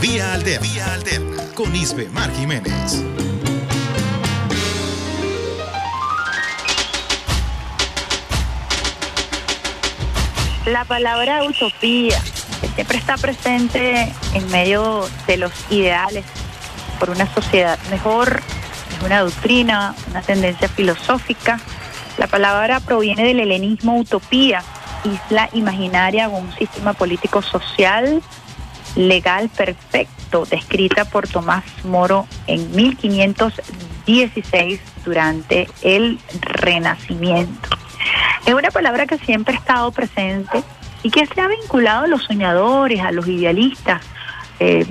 Vía Alterna. Vía. Con Isbe Mar Jiménez. La palabra utopía, siempre está presente en medio de los ideales por una sociedad mejor, es una doctrina, una tendencia filosófica. La palabra proviene del helenismo utopía, isla imaginaria con un sistema político social legal perfecto, descrita por Tomás Moro en 1516 durante el Renacimiento. Es una palabra que siempre ha estado presente y que se ha vinculado a los soñadores, a los idealistas, eh,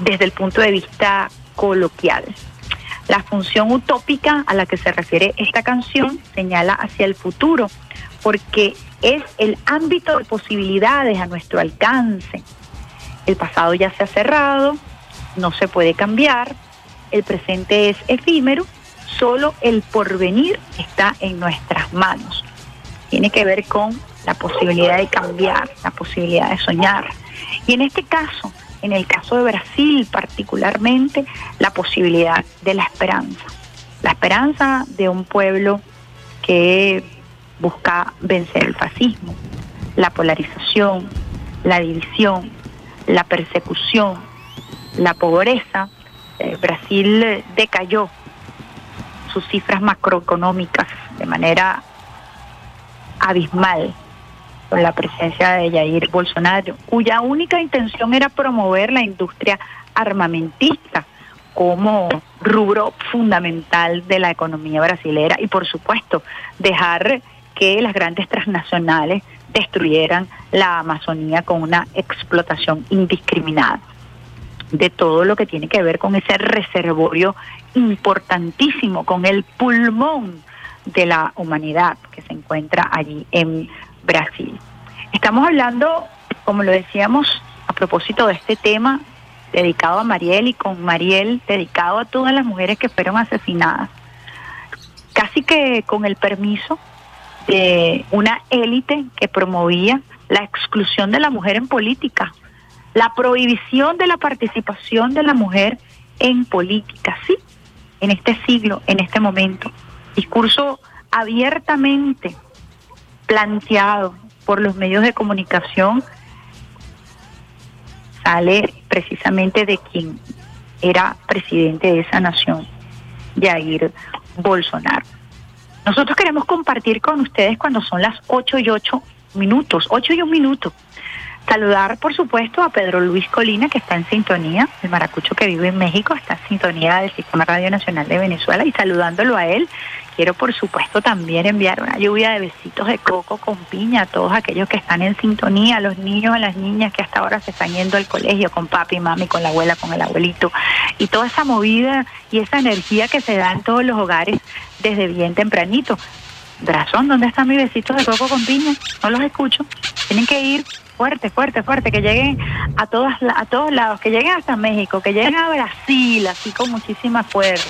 desde el punto de vista coloquial. La función utópica a la que se refiere esta canción señala hacia el futuro, porque es el ámbito de posibilidades a nuestro alcance. El pasado ya se ha cerrado, no se puede cambiar, el presente es efímero, solo el porvenir está en nuestras manos. Tiene que ver con la posibilidad de cambiar, la posibilidad de soñar. Y en este caso, en el caso de Brasil particularmente, la posibilidad de la esperanza. La esperanza de un pueblo que busca vencer el fascismo, la polarización, la división, la persecución, la pobreza. Eh, Brasil decayó sus cifras macroeconómicas de manera abismal con la presencia de Jair Bolsonaro, cuya única intención era promover la industria armamentista como rubro fundamental de la economía brasilera y por supuesto dejar que las grandes transnacionales destruyeran la Amazonía con una explotación indiscriminada de todo lo que tiene que ver con ese reservorio importantísimo, con el pulmón de la humanidad que se encuentra allí en Brasil. Estamos hablando, como lo decíamos, a propósito de este tema dedicado a Mariel y con Mariel dedicado a todas las mujeres que fueron asesinadas, casi que con el permiso de una élite que promovía la exclusión de la mujer en política, la prohibición de la participación de la mujer en política, sí, en este siglo, en este momento. Discurso abiertamente planteado por los medios de comunicación sale precisamente de quien era presidente de esa nación, Jair Bolsonaro. Nosotros queremos compartir con ustedes cuando son las 8 y 8 minutos, 8 y un minuto. Saludar, por supuesto, a Pedro Luis Colina, que está en sintonía, el maracucho que vive en México, está en sintonía del Sistema Radio Nacional de Venezuela, y saludándolo a él, quiero, por supuesto, también enviar una lluvia de besitos de coco con piña a todos aquellos que están en sintonía, a los niños, a las niñas que hasta ahora se están yendo al colegio con papi, mami, con la abuela, con el abuelito, y toda esa movida y esa energía que se da en todos los hogares desde bien tempranito. Brazón, ¿dónde están mis besitos de coco con piña? No los escucho. Tienen que ir fuerte, fuerte, fuerte, que lleguen a todas a todos lados, que lleguen hasta México, que lleguen a Brasil, así con muchísima fuerza,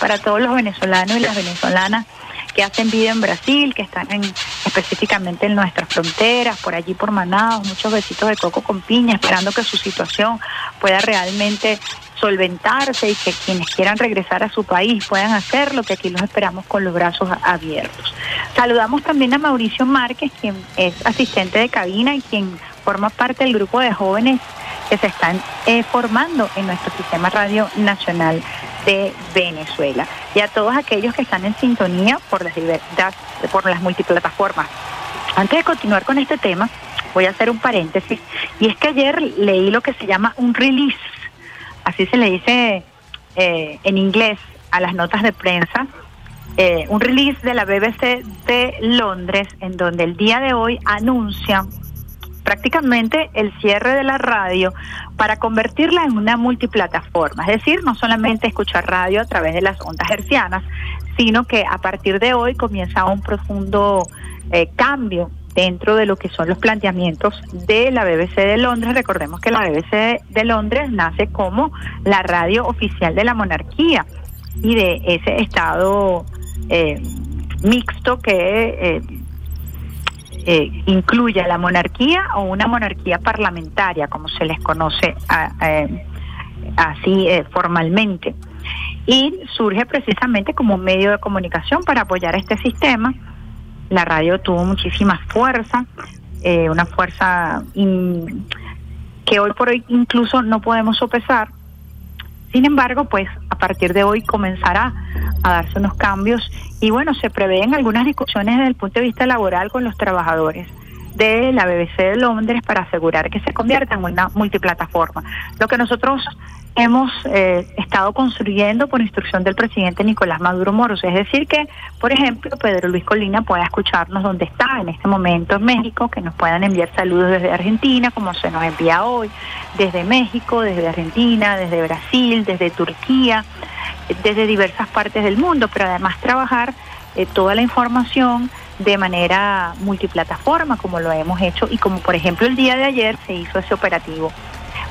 para todos los venezolanos y las venezolanas que hacen vida en Brasil, que están en, específicamente en nuestras fronteras, por allí por Manaus, muchos besitos de coco con piña, esperando que su situación pueda realmente solventarse y que quienes quieran regresar a su país puedan hacerlo, que aquí los esperamos con los brazos abiertos. Saludamos también a Mauricio Márquez, quien es asistente de cabina y quien forma parte del grupo de jóvenes que se están eh, formando en nuestro sistema radio nacional de Venezuela. Y a todos aquellos que están en sintonía por las, por las multiplataformas. Antes de continuar con este tema, voy a hacer un paréntesis. Y es que ayer leí lo que se llama un release así se le dice eh, en inglés a las notas de prensa, eh, un release de la BBC de Londres en donde el día de hoy anuncia prácticamente el cierre de la radio para convertirla en una multiplataforma, es decir, no solamente escuchar radio a través de las ondas hercianas, sino que a partir de hoy comienza un profundo eh, cambio dentro de lo que son los planteamientos de la BBC de Londres. Recordemos que la BBC de Londres nace como la radio oficial de la monarquía y de ese estado eh, mixto que eh, eh, incluye a la monarquía o una monarquía parlamentaria, como se les conoce así formalmente. Y surge precisamente como medio de comunicación para apoyar este sistema la radio tuvo muchísima fuerza, eh, una fuerza que hoy por hoy incluso no podemos sopesar. Sin embargo, pues a partir de hoy comenzará a darse unos cambios y bueno, se prevén algunas discusiones desde el punto de vista laboral con los trabajadores de la BBC de Londres para asegurar que se convierta en una multiplataforma. Lo que nosotros hemos eh, estado construyendo por instrucción del presidente Nicolás Maduro Moros. Es decir, que, por ejemplo, Pedro Luis Colina pueda escucharnos donde está en este momento en México, que nos puedan enviar saludos desde Argentina, como se nos envía hoy, desde México, desde Argentina, desde Brasil, desde Turquía, desde diversas partes del mundo, pero además trabajar eh, toda la información de manera multiplataforma, como lo hemos hecho, y como por ejemplo el día de ayer se hizo ese operativo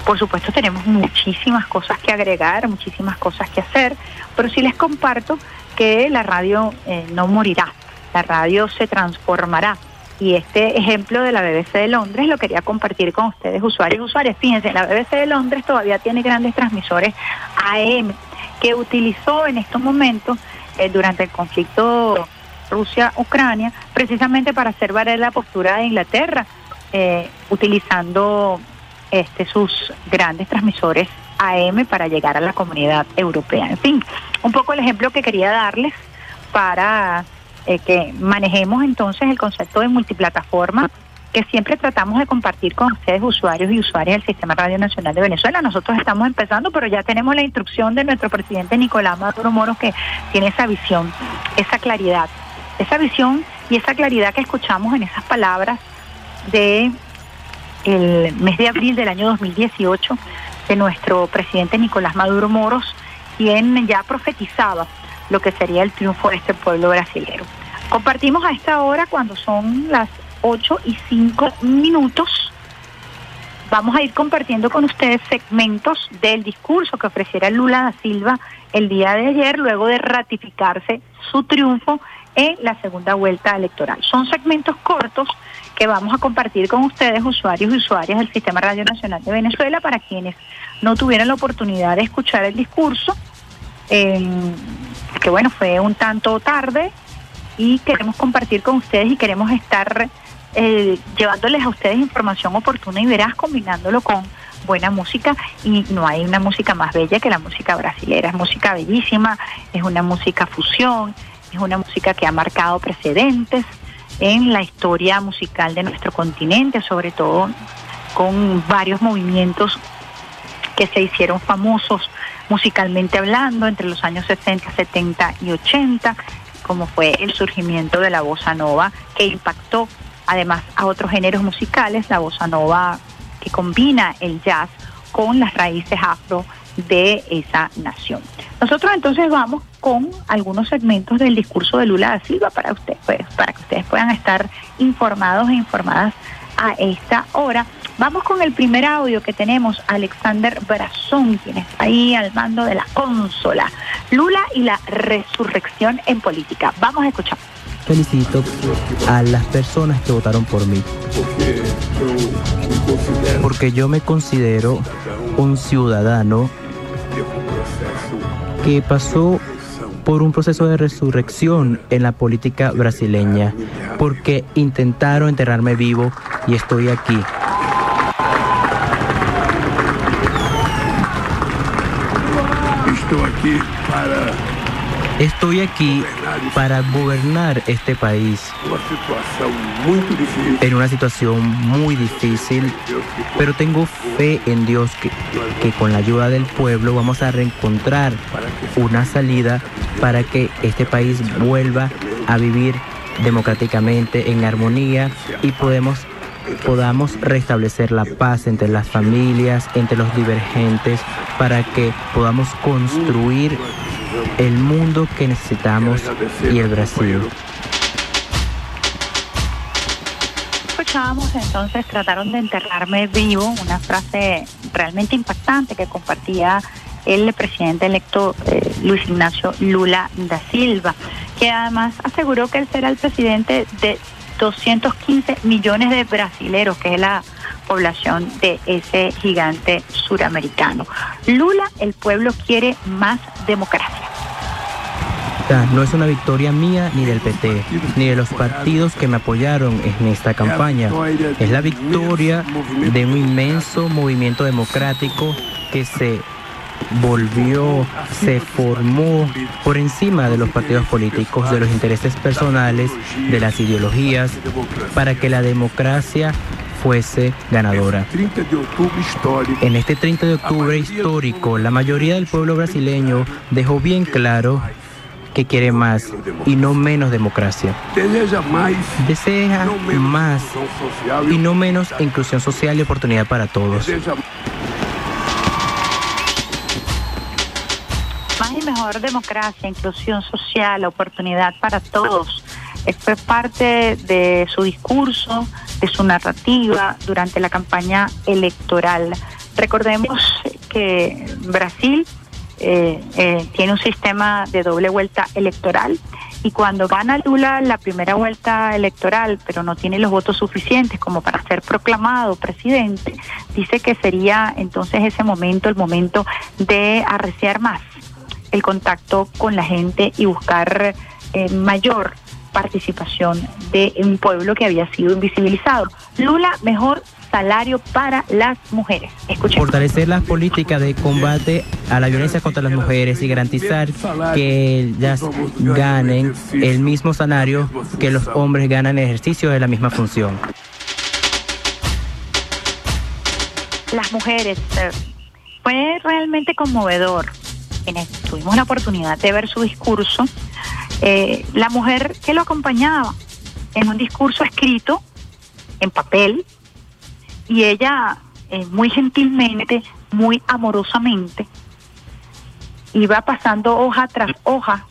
por supuesto tenemos muchísimas cosas que agregar, muchísimas cosas que hacer, pero sí les comparto que la radio eh, no morirá, la radio se transformará. Y este ejemplo de la BBC de Londres lo quería compartir con ustedes, usuarios y usuarias. Fíjense, la BBC de Londres todavía tiene grandes transmisores AM que utilizó en estos momentos eh, durante el conflicto Rusia-Ucrania, precisamente para hacer valer la postura de Inglaterra, eh, utilizando este, sus grandes transmisores AM para llegar a la comunidad europea. En fin, un poco el ejemplo que quería darles para eh, que manejemos entonces el concepto de multiplataforma que siempre tratamos de compartir con ustedes, usuarios y usuarias del Sistema Radio Nacional de Venezuela. Nosotros estamos empezando, pero ya tenemos la instrucción de nuestro presidente Nicolás Maduro Moros que tiene esa visión, esa claridad, esa visión y esa claridad que escuchamos en esas palabras de el mes de abril del año 2018 de nuestro presidente Nicolás Maduro Moros, quien ya profetizaba lo que sería el triunfo de este pueblo brasileño. Compartimos a esta hora cuando son las 8 y 5 minutos. Vamos a ir compartiendo con ustedes segmentos del discurso que ofreciera Lula da Silva el día de ayer, luego de ratificarse su triunfo en la segunda vuelta electoral. Son segmentos cortos que vamos a compartir con ustedes, usuarios y usuarias del Sistema Radio Nacional de Venezuela, para quienes no tuvieran la oportunidad de escuchar el discurso, que bueno, fue un tanto tarde y queremos compartir con ustedes y queremos estar eh, llevándoles a ustedes información oportuna y veraz, combinándolo con buena música y no hay una música más bella que la música brasilera. Es música bellísima, es una música fusión, es una música que ha marcado precedentes en la historia musical de nuestro continente, sobre todo con varios movimientos que se hicieron famosos musicalmente hablando entre los años 60, 70 y 80, como fue el surgimiento de la bossa nova, que impactó además a otros géneros musicales, la bossa nova que combina el jazz con las raíces afro de esa nación. Nosotros entonces vamos con algunos segmentos del discurso de Lula da Silva para ustedes, pues, para que ustedes puedan estar informados e informadas a esta hora. Vamos con el primer audio que tenemos, Alexander Brazón, quien está ahí al mando de la consola. Lula y la resurrección en política. Vamos a escuchar. Felicito a las personas que votaron por mí. Porque yo me considero un ciudadano que pasó por un proceso de resurrección en la política brasileña, porque intentaron enterrarme vivo y estoy aquí. Estou aqui para Estoy aquí para gobernar este país en una situación muy difícil, pero tengo fe en Dios que, que con la ayuda del pueblo vamos a reencontrar una salida para que este país vuelva a vivir democráticamente en armonía y podemos podamos restablecer la paz entre las familias, entre los divergentes, para que podamos construir el mundo que necesitamos y el Brasil. Escuchábamos entonces, trataron de enterrarme vivo, una frase realmente impactante que compartía el presidente electo eh, Luis Ignacio Lula da Silva, que además aseguró que él será el presidente de 215 millones de brasileros, que es la población de ese gigante suramericano. Lula, el pueblo quiere más democracia. No es una victoria mía ni del PT, ni de los partidos que me apoyaron en esta campaña. Es la victoria de un inmenso movimiento democrático que se volvió, se formó por encima de los partidos políticos, de los intereses personales, de las ideologías, para que la democracia fuese ganadora. 30 de outubro histórico. En este 30 de octubre histórico, la mayoría del pueblo brasileño dejó bien claro que quiere más y no menos democracia. Desea más y no menos inclusión social y oportunidad para todos. Más y mejor democracia, inclusión social, oportunidad para todos. Esto fue parte de su discurso, de su narrativa durante la campaña electoral. Recordemos que Brasil eh, eh, tiene un sistema de doble vuelta electoral y cuando gana Lula la primera vuelta electoral, pero no tiene los votos suficientes como para ser proclamado presidente, dice que sería entonces ese momento el momento de arreciar más el contacto con la gente y buscar eh, mayor participación de un pueblo que había sido invisibilizado. Lula, mejor salario para las mujeres. Escuchen. Fortalecer las políticas de combate a la violencia contra las mujeres y garantizar que ellas ganen el mismo salario que los hombres ganan en ejercicio de la misma función. las mujeres. eh, Fue realmente conmovedor. Tuvimos la oportunidad de ver su discurso, eh, la mujer que lo acompañaba en un discurso escrito en papel y ella eh, muy gentilmente, muy amorosamente, iba pasando hoja tras hoja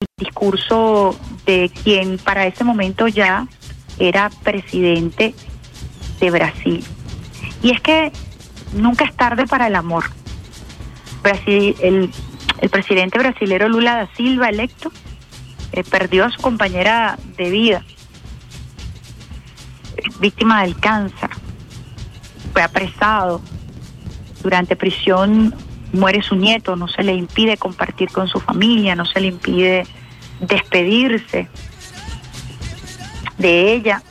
el discurso de quien para ese momento ya era presidente de Brasil. Y es que nunca es tarde para el amor. Brasil, el, el presidente brasilero Lula da Silva, electo, eh, perdió a su compañera de vida, víctima del cáncer. Fue apresado. Durante prisión muere su nieto, no se le impide compartir con su familia, no se le impide despedirse de ella.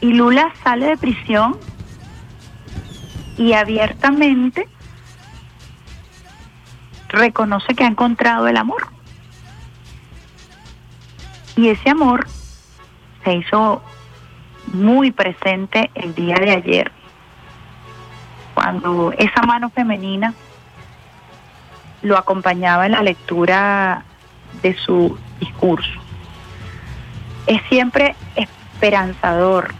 Y Lula sale de prisión y abiertamente reconoce que ha encontrado el amor. Y ese amor se hizo muy presente el día de ayer, cuando esa mano femenina lo acompañaba en la lectura de su discurso. Es siempre esperanzador,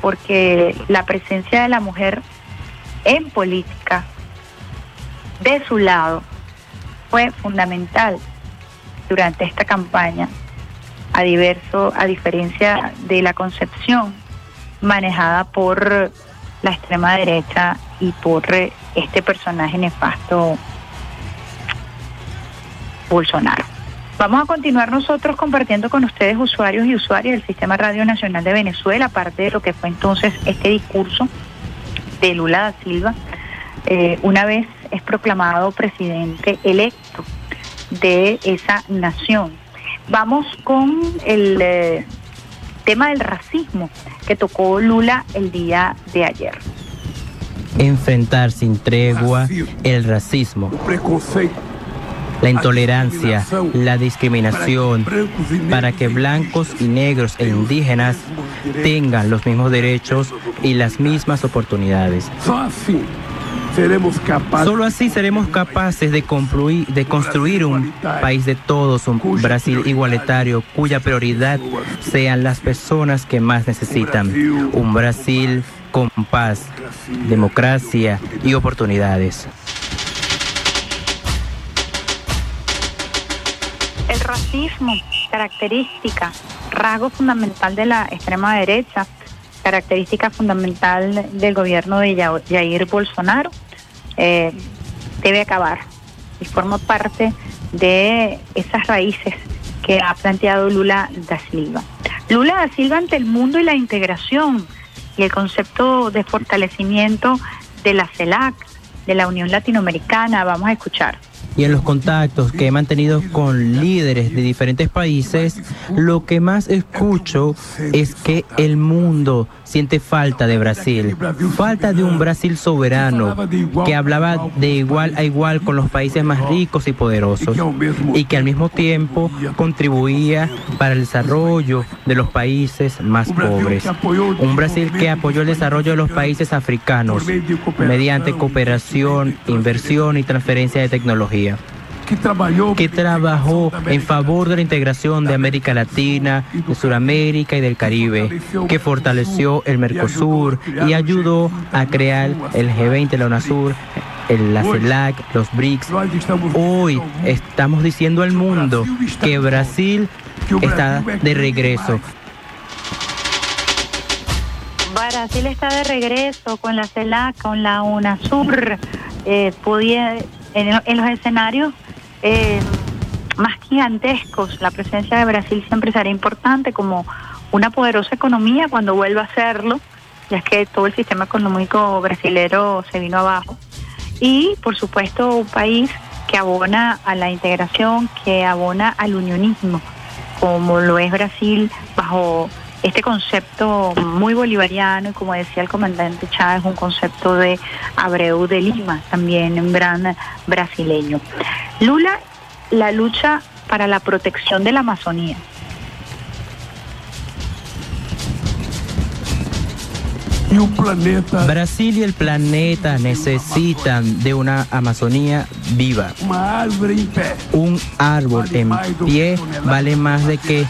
porque la presencia de la mujer en política, de su lado, fue fundamental durante esta campaña, a, diverso, a diferencia de la concepción manejada por la extrema derecha y por este personaje nefasto Bolsonaro. Vamos a continuar nosotros compartiendo con ustedes, usuarios y usuarias del Sistema Radio Nacional de Venezuela, aparte de lo que fue entonces este discurso de Lula da Silva, eh, una vez es proclamado presidente electo de esa nación. Vamos con el eh, tema del racismo que tocó Lula el día de ayer. Enfrentar sin tregua el racismo, la intolerancia, la discriminación, para que blancos y negros e indígenas tengan los mismos derechos y las mismas oportunidades. Solo así seremos capaces de, construir, de construir un país de todos, un Brasil igualitario cuya prioridad sean las personas que más necesitan. Un Brasil con paz, democracia y oportunidades. El racismo, característica, rasgo fundamental de la extrema derecha, característica fundamental del gobierno de Jair Bolsonaro, eh, debe acabar y forma parte de esas raíces que ha planteado Lula da Silva. Lula da Silva ante el mundo y la integración y el concepto de fortalecimiento de la CELAC, de la Unión Latinoamericana, vamos a escuchar y en los contactos que he mantenido con líderes de diferentes países, lo que más escucho es que el mundo siente falta de Brasil, falta de un Brasil soberano que hablaba de igual a igual con los países más ricos y poderosos y que al mismo tiempo contribuía para el desarrollo de los países más pobres. Un Brasil que apoyó el desarrollo de los países africanos mediante cooperación, inversión y transferencia de tecnología que trabajó en favor de la integración de América Latina, de Sudamérica y del Caribe, que fortaleció el Mercosur y ayudó a crear el G20, la UNASUR, el, la CELAC, los BRICS. Hoy estamos diciendo al mundo que Brasil está de regreso. Brasil está de regreso con la CELAC, con la UNASUR. Eh, podía, en los escenarios eh, más gigantescos. La presencia de Brasil siempre será importante como una poderosa economía cuando vuelva a serlo, ya que todo el sistema económico brasilero se vino abajo. Y, por supuesto, un país que abona a la integración, que abona al unionismo, como lo es Brasil bajo este concepto muy bolivariano y como decía el comandante Chávez, un concepto de Abreu de Lima, también un gran brasileño. Lula, la lucha para la protección de la Amazonía. Brasil y el planeta necesitan de una Amazonía viva. Un árbol en pie vale más de que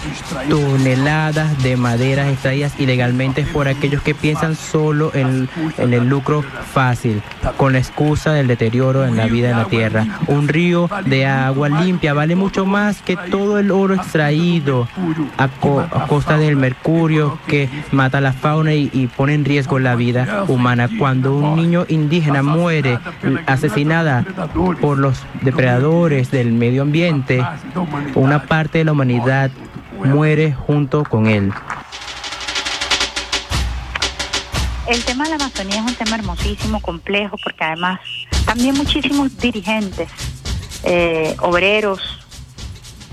toneladas de maderas extraídas ilegalmente por aquellos que piensan solo en, en el lucro fácil, con la excusa del deterioro en la vida en la tierra. Un río de agua limpia vale mucho más que todo el oro extraído a, costa del mercurio que mata la fauna y, y pone en riesgo la vida humana. Cuando un niño indígena muere asesinada por los depredadores del medio ambiente, una parte de la humanidad muere junto con él. El tema de la Amazonía es un tema hermosísimo, complejo, porque además también muchísimos dirigentes, eh, obreros,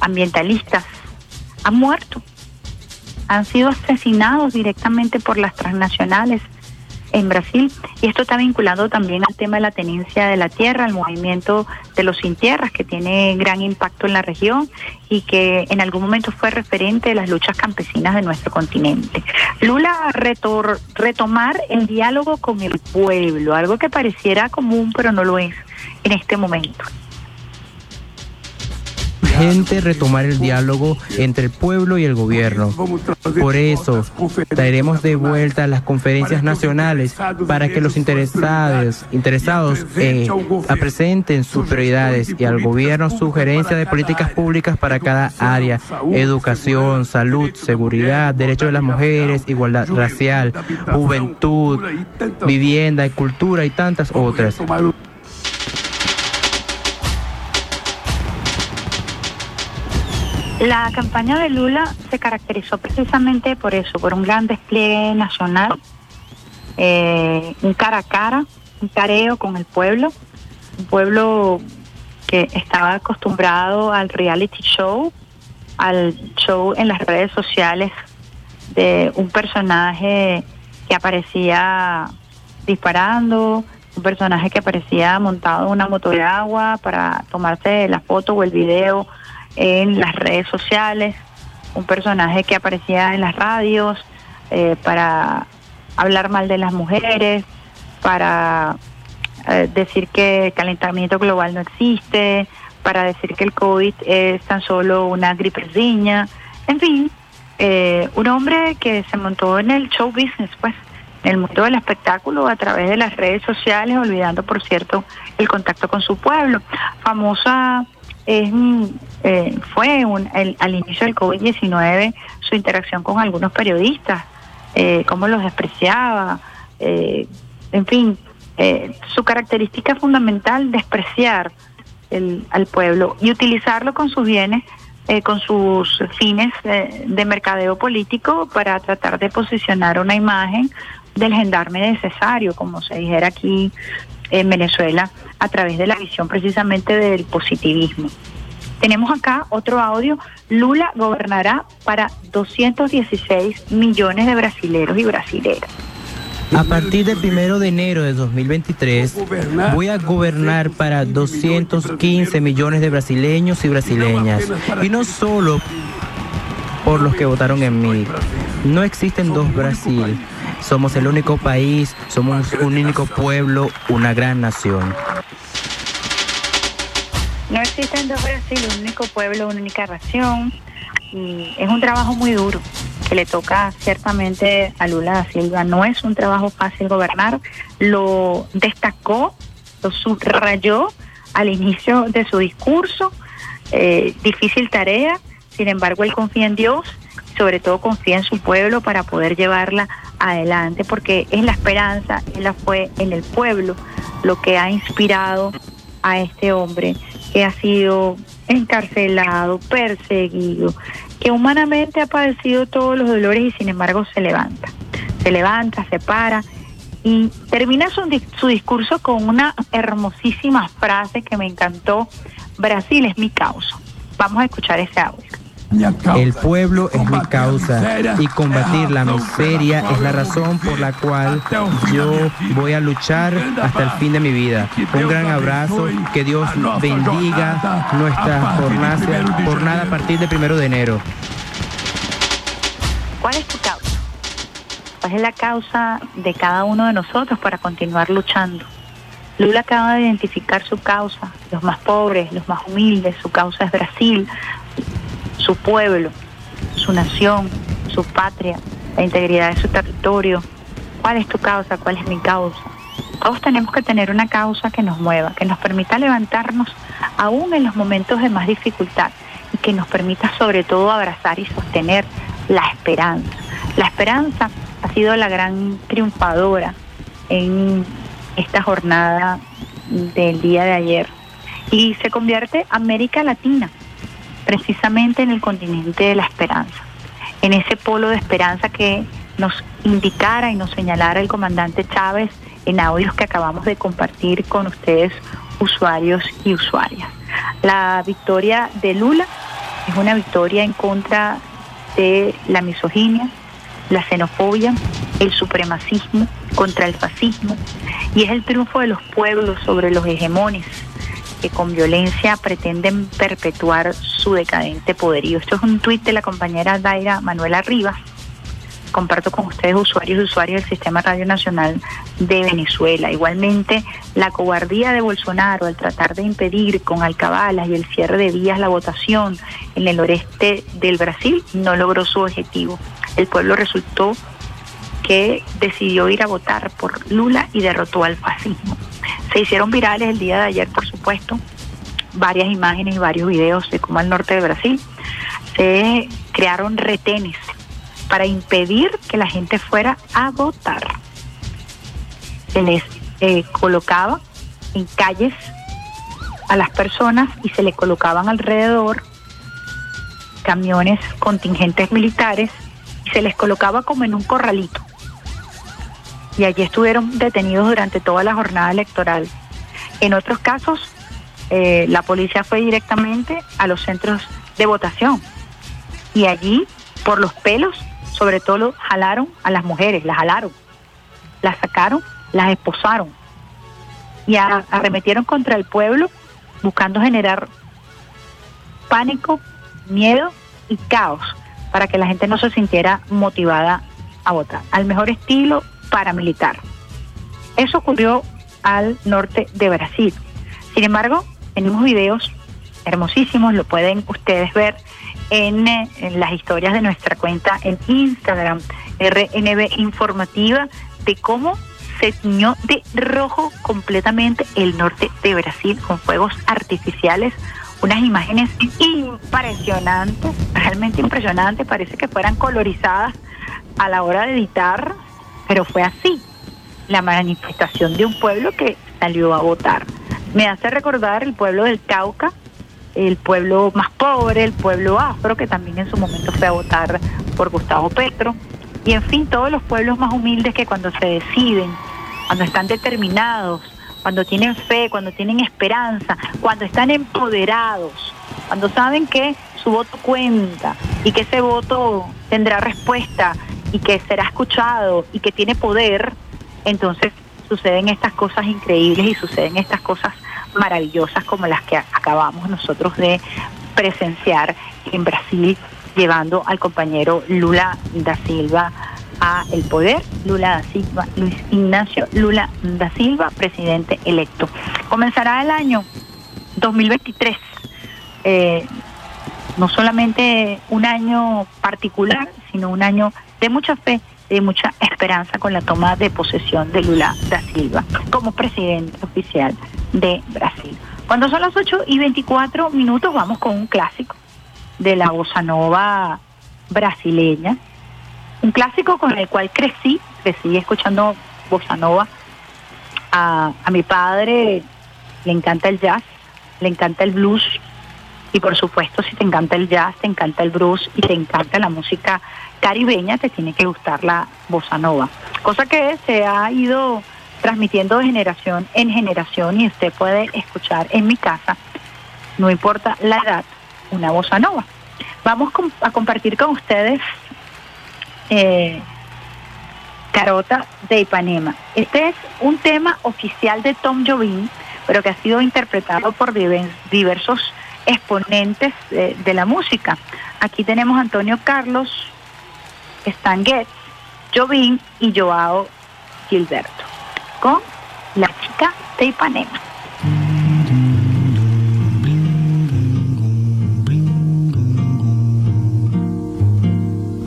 ambientalistas, han muerto, han sido asesinados directamente por las transnacionales en Brasil. Y esto está vinculado también al tema de la tenencia de la tierra, al movimiento de los sin tierras, que tiene gran impacto en la región y que en algún momento fue referente de las luchas campesinas de nuestro continente. Lula retor retomar el diálogo con el pueblo, algo que pareciera común pero no lo es en este momento gente retomar el diálogo entre el pueblo y el gobierno. Por eso, traeremos de vuelta las conferencias nacionales para que los interesados, interesados eh, presenten sus prioridades y al gobierno sugerencias de políticas públicas para cada área, educación, salud, seguridad, derechos de las mujeres, igualdad racial, juventud, vivienda, cultura y tantas otras. La campaña de Lula se caracterizó precisamente por eso, por un gran despliegue nacional, eh, un cara a cara, un careo con el pueblo, un pueblo que estaba acostumbrado al reality show, al show en las redes sociales de un personaje que aparecía disparando, un personaje que aparecía montado en una moto de agua para tomarse la foto o el video en las redes sociales, un personaje que aparecía en las radios eh, para hablar mal de las mujeres, para eh, decir que el calentamiento global no existe, para decir que el COVID es tan solo una gripeziña, en fin, eh, un hombre que se montó en el show business, pues, en el mundo del espectáculo a través de las redes sociales, olvidando, por cierto, el contacto con su pueblo. Famosa es, eh, fue un, al inicio del COVID-19 su interacción con algunos periodistas, eh, cómo los despreciaba, eh, en fin, eh, su característica fundamental, despreciar el, al pueblo y utilizarlo con sus bienes, con sus fines de mercadeo político para tratar de posicionar una imagen del gendarme necesario, como se dijera aquí en Venezuela a través de la visión precisamente del positivismo. Tenemos acá otro audio. Lula gobernará para 216 millones de brasileros y brasileras. A partir del primero de enero de 2023 voy a gobernar para 215 millones de brasileños y brasileñas. Y no solo por los que votaron en mí. No existen dos Brasil. Somos el único país, somos un único pueblo, una gran nación. No existen dos Brasil, un único pueblo, una única nación. Y es un trabajo muy duro que le toca ciertamente a Lula da Silva. No es un trabajo fácil gobernar. Lo destacó, lo subrayó al inicio de su discurso. Eh, difícil tarea, sin embargo, él confía en Dios, sobre todo confía en su pueblo para poder llevarla adelante, porque es la esperanza, él la fue en el pueblo lo que ha inspirado a este hombre que ha sido encarcelado, perseguido, que humanamente ha padecido todos los dolores y sin embargo se levanta. Se levanta, se para y termina su, su discurso con una hermosísima frase que me encantó. Brasil es mi causa. Vamos a escuchar ese audio. El pueblo es mi causa y combatir la miseria es la razón por la cual yo voy a luchar hasta el fin de mi vida. Un gran abrazo, que Dios bendiga nuestra jornada, jornada a partir del primero de enero. ¿Cuál es tu causa? ¿Cuál es la causa de cada uno de nosotros para continuar luchando? Lula acaba de identificar su causa, los más pobres, los más humildes, su causa es Brasil, su pueblo, su nación, su patria, la integridad de su territorio. ¿Cuál es tu causa? ¿Cuál es mi causa? Todos tenemos que tener una causa que nos mueva, que nos permita levantarnos aún en los momentos de más dificultad y que nos permita sobre todo abrazar y sostener la esperanza. La esperanza ha sido la gran triunfadora en esta jornada del día de ayer y se convierte América Latina precisamente en el continente de la esperanza, en ese polo de esperanza que nos indicara y nos señalara el comandante Chávez en audios que acabamos de compartir con ustedes, usuarios y usuarias. La victoria de Lula es una victoria en contra de la misoginia, la xenofobia, el supremacismo contra el fascismo y es el triunfo de los pueblos sobre los hegemones que con violencia pretenden perpetuar su decadente poderío. Esto es un tuit de la compañera Daira Manuela Rivas. Comparto con ustedes usuarios y usuarios del Sistema Radio Nacional de Venezuela. Igualmente, la cobardía de Bolsonaro al tratar de impedir con alcabalas y el cierre de vías la votación en el noreste del Brasil no logró su objetivo. El pueblo resultó que decidió ir a votar por Lula y derrotó al fascismo. Se hicieron virales el día de ayer, por supuesto, varias imágenes y varios videos de cómo al norte de Brasil se crearon retenes para impedir que la gente fuera a votar. Se les eh, colocaba en calles a las personas y se les colocaban alrededor camiones contingentes militares y se les colocaba como en un corralito y allí estuvieron detenidos durante toda la jornada electoral. En otros casos, eh, la policía fue directamente a los centros de votación y allí, por los pelos, sobre todo jalaron a las mujeres, las jalaron, las sacaron, las esposaron y arremetieron contra el pueblo buscando generar pánico, miedo y caos para que la gente no se sintiera motivada a votar. Al mejor estilo paramilitar. Eso ocurrió al norte de Brasil. Sin embargo, tenemos videos hermosísimos, lo pueden ustedes ver en, eh, en, las historias de nuestra cuenta en Instagram, RNB Informativa, de cómo se tiñó de rojo completamente el norte de Brasil con fuegos artificiales, unas imágenes impresionantes, realmente impresionantes, parece que fueran colorizadas a la hora de editar pero fue así, la manifestación de un pueblo que salió a votar. Me hace recordar el pueblo del Cauca, el pueblo más pobre, el pueblo afro, que también en su momento fue a votar por Gustavo Petro, y en fin, todos los pueblos más humildes que cuando se deciden, cuando están determinados, cuando tienen fe, cuando tienen esperanza, cuando están empoderados, cuando saben que su voto cuenta y que ese voto tendrá respuesta y que será escuchado y que tiene poder, entonces suceden estas cosas increíbles y suceden estas cosas maravillosas como las que acabamos nosotros de presenciar en Brasil, llevando al compañero Lula da Silva a el poder, Lula da Silva, Luis Ignacio Lula da Silva, presidente electo. Comenzará el año 2023. Eh, no solamente un año particular, sino un año de mucha fe, de mucha esperanza con la toma de posesión de Lula da Silva como presidente oficial de Brasil. Cuando son las 8 y 24 minutos vamos con un clásico de la bossa nova brasileña, un clásico con el cual crecí, crecí escuchando bossa nova. A, a mi padre le encanta el jazz, le encanta el blues, y por supuesto, si te encanta el jazz, te encanta el blues y te encanta la música caribeña, te tiene que gustar la bossa nova. Cosa que se ha ido transmitiendo de generación en generación y usted puede escuchar en mi casa, no importa la edad, una bossa nova. Vamos a compartir con ustedes eh, Carota de Ipanema. Este es un tema oficial de Tom Jobim, pero que ha sido interpretado por diversos exponentes de, de la música. Aquí tenemos a Antonio Carlos, Stan Getz, Jovín y Joao Gilberto, con La chica de Ipanema.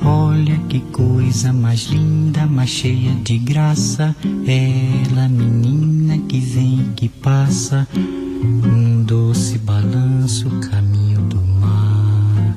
Olha que coisa mais linda, mais cheia de graça. Ela, menina que vem, que passa, um doce balanço, caminho do mar.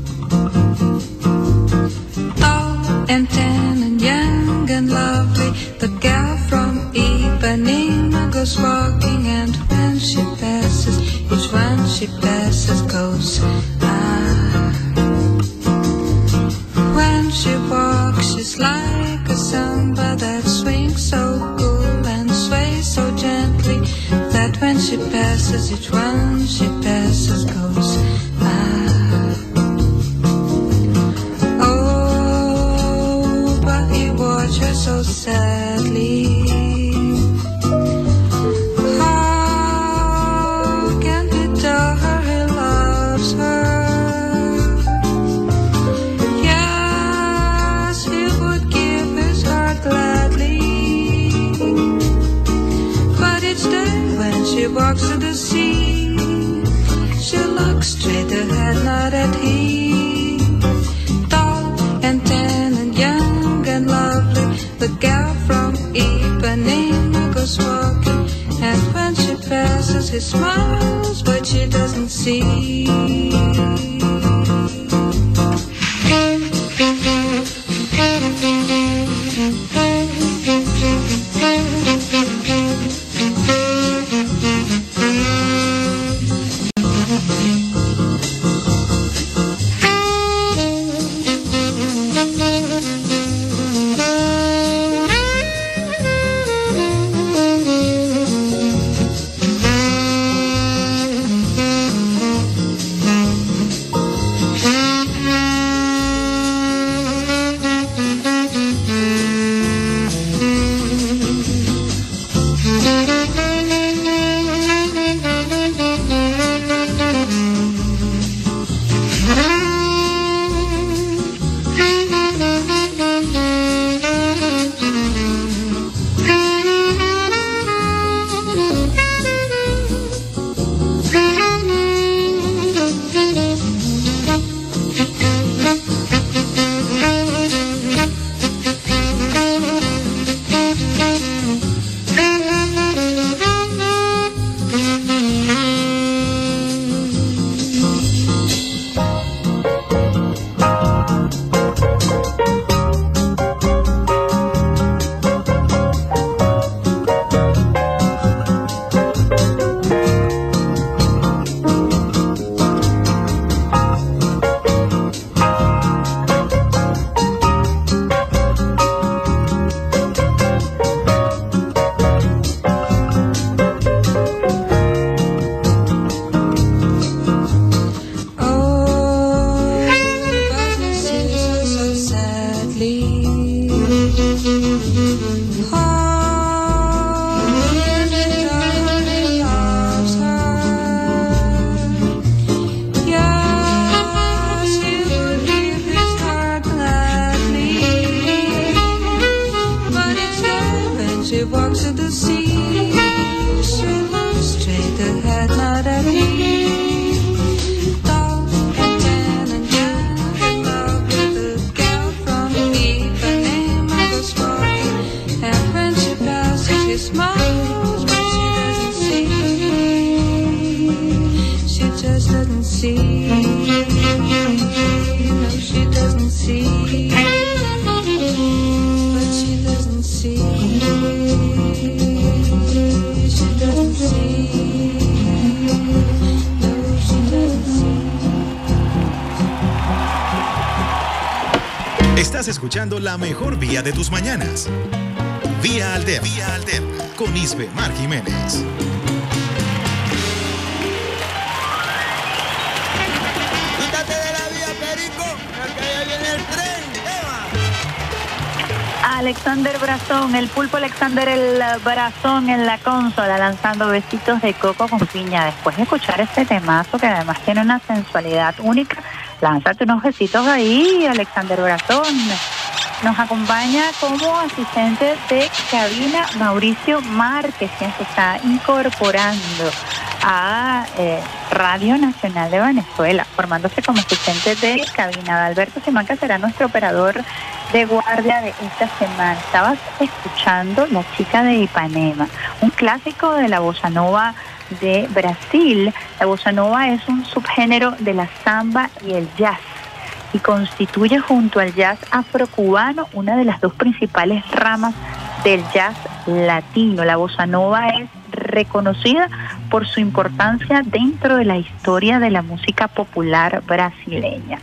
And tan and young and lovely, the girl from Ipanema goes walking, and when she passes, each one she passes goes. Ah. When she walks, she's like a samba that swings so cool and sways so gently that when she passes, each one she passes goes. Smiles, but she doesn't see. She walks to the sea. Straight ahead, not at me. And the girl from. And when she passes, she smiles, but she doesn't see. She just doesn't see. Estás escuchando la mejor vía de tus mañanas. Vía Alterna. Vía Alterna. Con Isbe Mar Jiménez. Quítate de la vía, Perico, que ya viene el tren. Alexander Brazón, el pulpo Alexander el Brazón en la consola lanzando besitos de coco con piña. Después de escuchar este temazo que además tiene una sensualidad única, lánzate unos besitos ahí, Alexander Brazón. Nos acompaña como asistente de cabina Mauricio Márquez, quien se está incorporando a eh, Radio Nacional de Venezuela, formándose como asistente de cabina. Alberto Simanca será nuestro operador de guardia de esta semana. Estabas escuchando La chica de Ipanema, un clásico de la bossa nova de Brasil. La bossa nova es un subgénero de la samba y el jazz y constituye junto al jazz afrocubano una de las dos principales ramas del jazz latino. La bossa nova es reconocida por su importancia dentro de la historia de la música popular brasileña.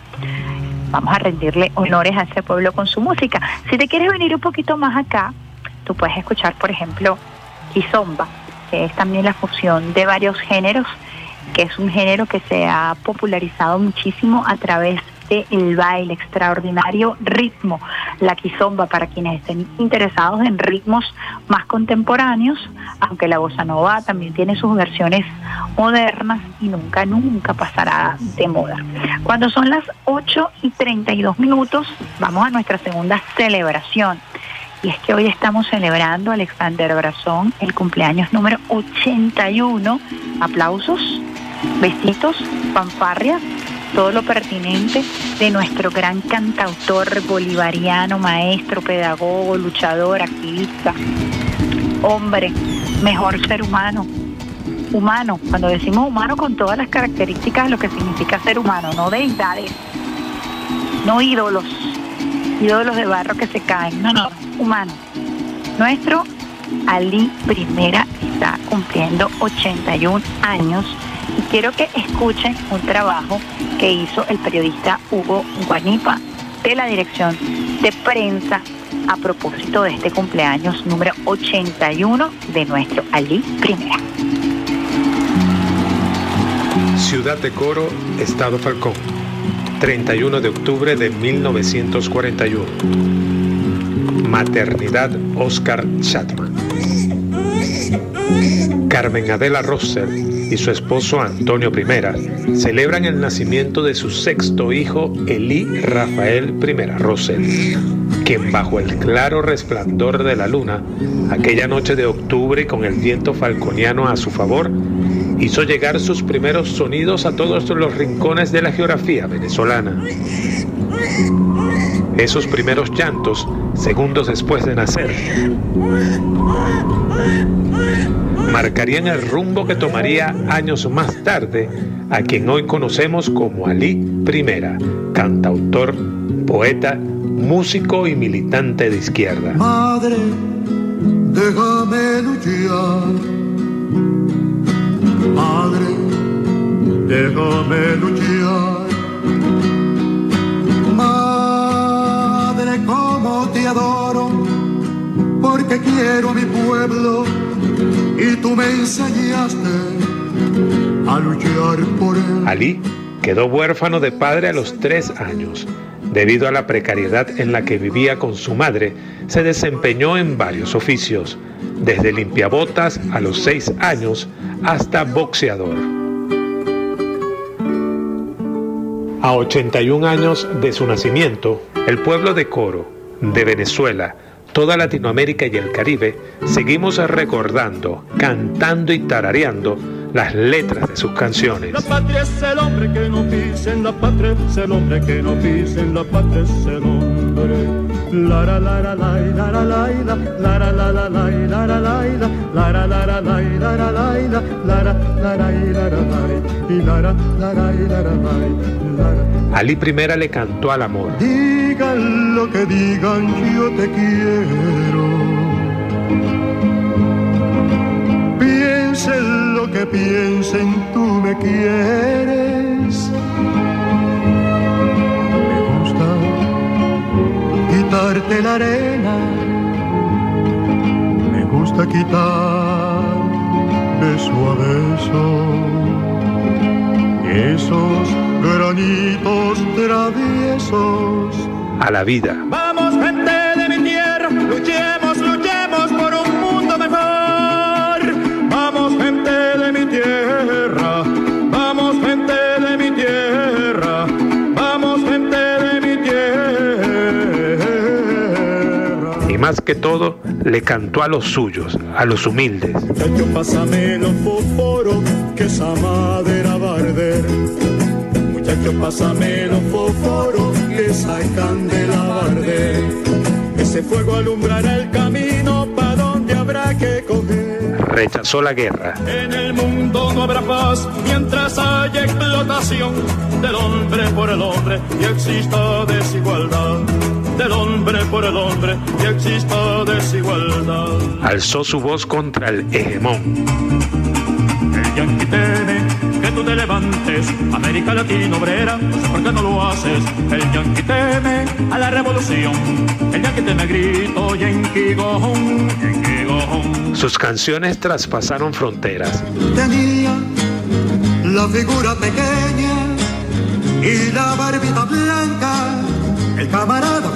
Vamos a rendirle honores a ese pueblo con su música. Si te quieres venir un poquito más acá, tú puedes escuchar, por ejemplo, Kizomba, que es también la fusión de varios géneros, que es un género que se ha popularizado muchísimo a través del baile, extraordinario ritmo, la kizomba para quienes estén interesados en ritmos más contemporáneos, aunque la bossa nova también tiene sus versiones modernas y nunca, nunca pasará de moda. Cuando son las 8 y 32 minutos, vamos a nuestra segunda celebración. Y es que hoy estamos celebrando a Alexander Brazón el cumpleaños número 81. Aplausos, besitos, fanfarrias todo lo pertinente de nuestro gran cantautor bolivariano, maestro, pedagogo, luchador, activista, hombre, mejor ser humano. Humano, cuando decimos humano con todas las características de lo que significa ser humano, no deidades, no ídolos, ídolos de barro que se caen, no, no, humano. Nuestro Ali Primera está cumpliendo 81 años y quiero que escuchen un trabajo que hizo el periodista Hugo Guanipa de la dirección de prensa a propósito de este cumpleaños número 81 de nuestro Ali Primera. Ciudad de Coro, Estado Falcón, 31 de octubre de 1941. Maternidad Oscar Chatman. Carmen Adela Rosser y su esposo Antonio I celebran el nacimiento de su sexto hijo Elí Rafael I Rosser, quien bajo el claro resplandor de la luna, aquella noche de octubre con el viento falconiano a su favor, hizo llegar sus primeros sonidos a todos los rincones de la geografía venezolana. Esos primeros llantos, segundos después de nacer, marcarían el rumbo que tomaría años más tarde a quien hoy conocemos como Ali I, cantautor, poeta, músico y militante de izquierda. Madre, déjame luchar. Madre, déjame luchar. Madre, como te adoro, porque quiero mi pueblo y tú me enseñaste a luchar por él. Ali quedó huérfano de padre a los tres años. Debido a la precariedad en la que vivía con su madre, se desempeñó en varios oficios, desde limpiabotas a los seis años hasta boxeador. A 81 años de su nacimiento, el pueblo de Coro, de Venezuela, toda Latinoamérica y el Caribe, seguimos recordando, cantando y tarareando las letras de sus canciones. La patria es el hombre que no pisa en la patria, es el hombre que no la patria, es el hombre. La la la la la la la la la la la la la la la la la la la la Ali Primera le cantó al amor. Digan lo que digan, yo te quiero. Piensen lo que piensen, tú me quieres. Me gusta quitarte la arena. Me gusta quitar beso a beso esos granitos traviesos. A la vida. Más que todo le cantó a los suyos, a los humildes. Muchacho, pásame los fósforos, que esa madera va a arder. Muchacho, pásame los fósforos, que esa candela va a arder. Ese fuego alumbrará el camino para donde habrá que coger. Rechazó la guerra. En el mundo no habrá paz mientras haya explotación del hombre por el hombre y exista desigualdad. Del hombre por el hombre y exista desigualdad. Alzó su voz contra el hegemón. El yanqui teme que tú te levantes, América Latina obrera, no sé por qué no lo haces. El yanqui teme a la revolución, el yanqui teme grito, yanqui gojón, yanqui gojón. Sus canciones traspasaron fronteras. Tenía la figura pequeña y la barbita blanca, el camarada.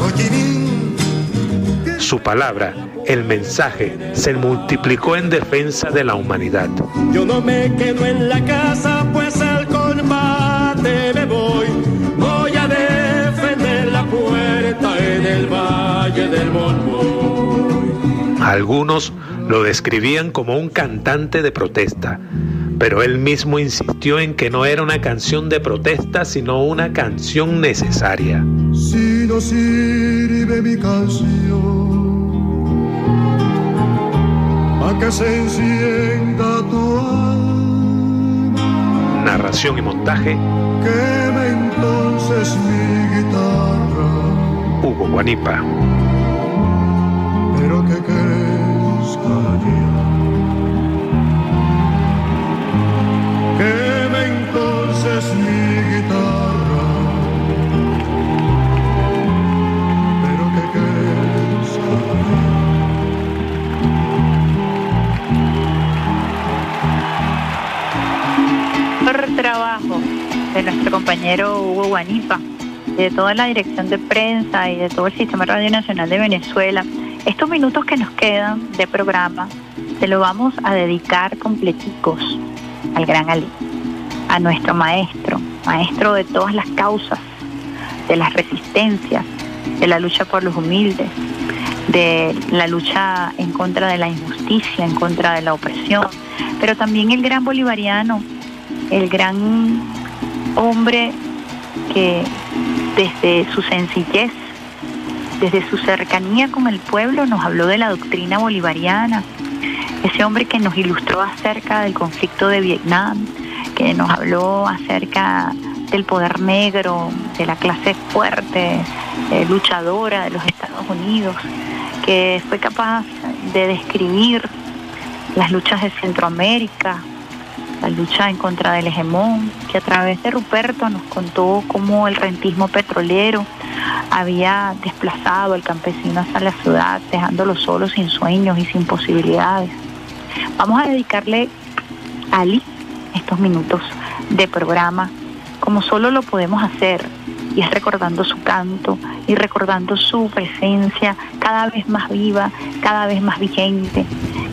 Su palabra, el mensaje, se multiplicó en defensa de la humanidad. Yo no me quedo en la casa, pues al combate me voy. Voy a defender la puerta en el valle del. Algunos lo describían como un cantante de protesta, pero él mismo insistió en que no era una canción de protesta, sino una canción necesaria. No sirve mi canción, a que se encienda tu alma, Narración y montaje, queme entonces mi guitarra, Hugo Guanipa. pero que crezca trabajo de nuestro compañero Hugo Guanipa, de toda la dirección de prensa y de todo el Sistema Radio Nacional de Venezuela. Estos minutos que nos quedan de programa se lo vamos a dedicar completicos al gran Ali, a nuestro maestro, maestro de todas las causas, de las resistencias, de la lucha por los humildes, de la lucha en contra de la injusticia, en contra de la opresión, pero también el gran bolivariano, el gran hombre que desde su sencillez, desde su cercanía con el pueblo, nos habló de la doctrina bolivariana, ese hombre que nos ilustró acerca del conflicto de Vietnam, que nos habló acerca del poder negro, de la clase fuerte, eh, luchadora de los Estados Unidos, que fue capaz de describir las luchas de Centroamérica, la lucha en contra del hegemón, que a través de Ruperto nos contó cómo el rentismo petrolero había desplazado al campesino hacia la ciudad, dejándolo solo sin sueños y sin posibilidades. Vamos a dedicarle a Ali estos minutos de programa, como solo lo podemos hacer, y es recordando su canto y recordando su presencia cada vez más viva, cada vez más vigente,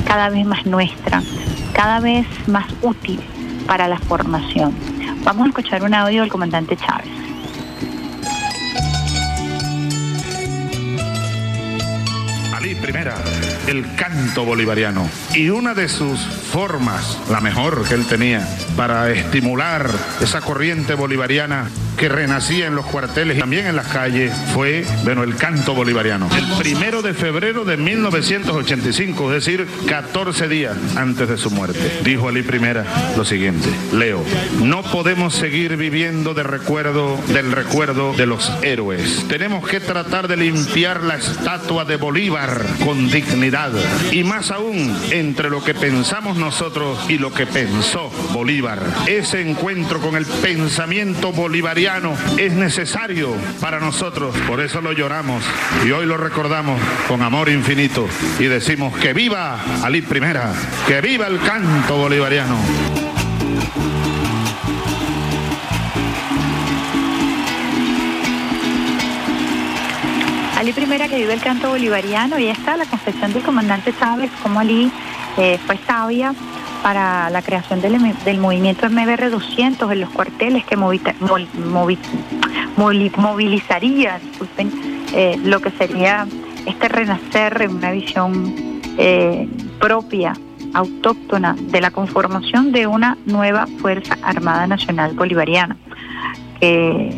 cada vez más nuestra, cada vez más útil para la formación. Vamos a escuchar un audio del comandante Chávez. Ali Primera, el canto bolivariano. Y una de sus formas, la mejor que él tenía, para estimular esa corriente bolivariana que renacía en los cuarteles y también en las calles, fue, bueno, el canto bolivariano. El primero de febrero de 1985, es decir, 14 días antes de su muerte, dijo Ali Primera lo siguiente, leo, no podemos seguir viviendo de recuerdo, del recuerdo de los héroes. Tenemos que tratar de limpiar la estatua de Bolívar con dignidad y más aún entre lo que pensamos nosotros y lo que pensó Bolívar. Ese encuentro con el pensamiento bolivariano es necesario para nosotros, por eso lo lloramos y hoy lo recordamos con amor infinito y decimos que viva Ali Primera, que viva el canto bolivariano. Ali Primera que vive el canto bolivariano y está la confesión del comandante Chávez, como Ali eh, fue sabia para la creación del, movimiento MBR 200 en los cuarteles que movita, movi, movilizaría disculpen, eh, lo que sería este renacer en una visión eh, propia, autóctona, de la conformación de una nueva Fuerza Armada Nacional Bolivariana, que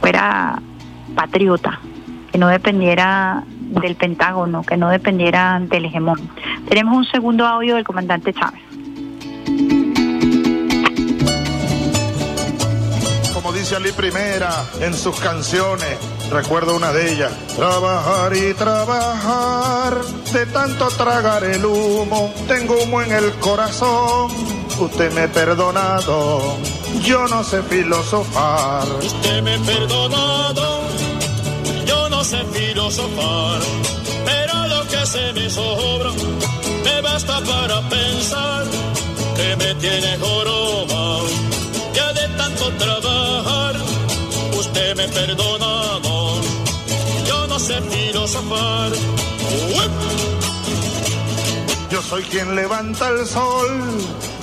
fuera patriota, que no dependiera del Pentágono, que no dependiera del hegemón. Tenemos un segundo audio del comandante Chávez. Como dice Ali Primera en sus canciones, recuerdo una de ellas, trabajar y trabajar, de tanto tragar el humo, tengo humo en el corazón, usted me ha perdonado, yo no sé filosofar. Usted me ha perdonado, yo no sé filosofar, pero lo que se me sobra me basta para pensar que me tiene joroba. Ya de tanto trabajar, usted me ha perdonado, yo no sé filosofar. Yo soy quien levanta el sol,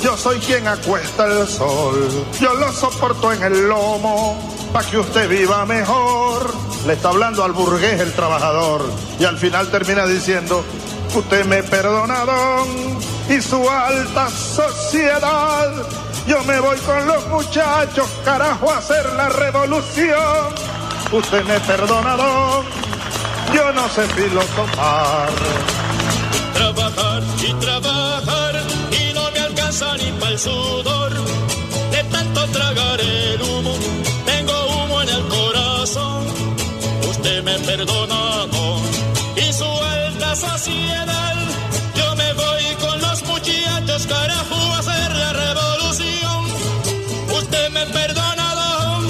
yo soy quien acuesta el sol, yo lo soporto en el lomo, para que usted viva mejor. Le está hablando al burgués el trabajador y al final termina diciendo, usted me perdonado y su alta sociedad. Yo me voy con los muchachos, carajo, a hacer la revolución. Usted me perdonado, yo no sé filosofar. Trabajar y trabajar y no me alcanza ni para el sudor. De tanto tragar el humo, tengo humo en el corazón. Perdonado y su alta sociedad. Yo me voy con los muchachos, carajo, a hacer la revolución. Usted me perdonado,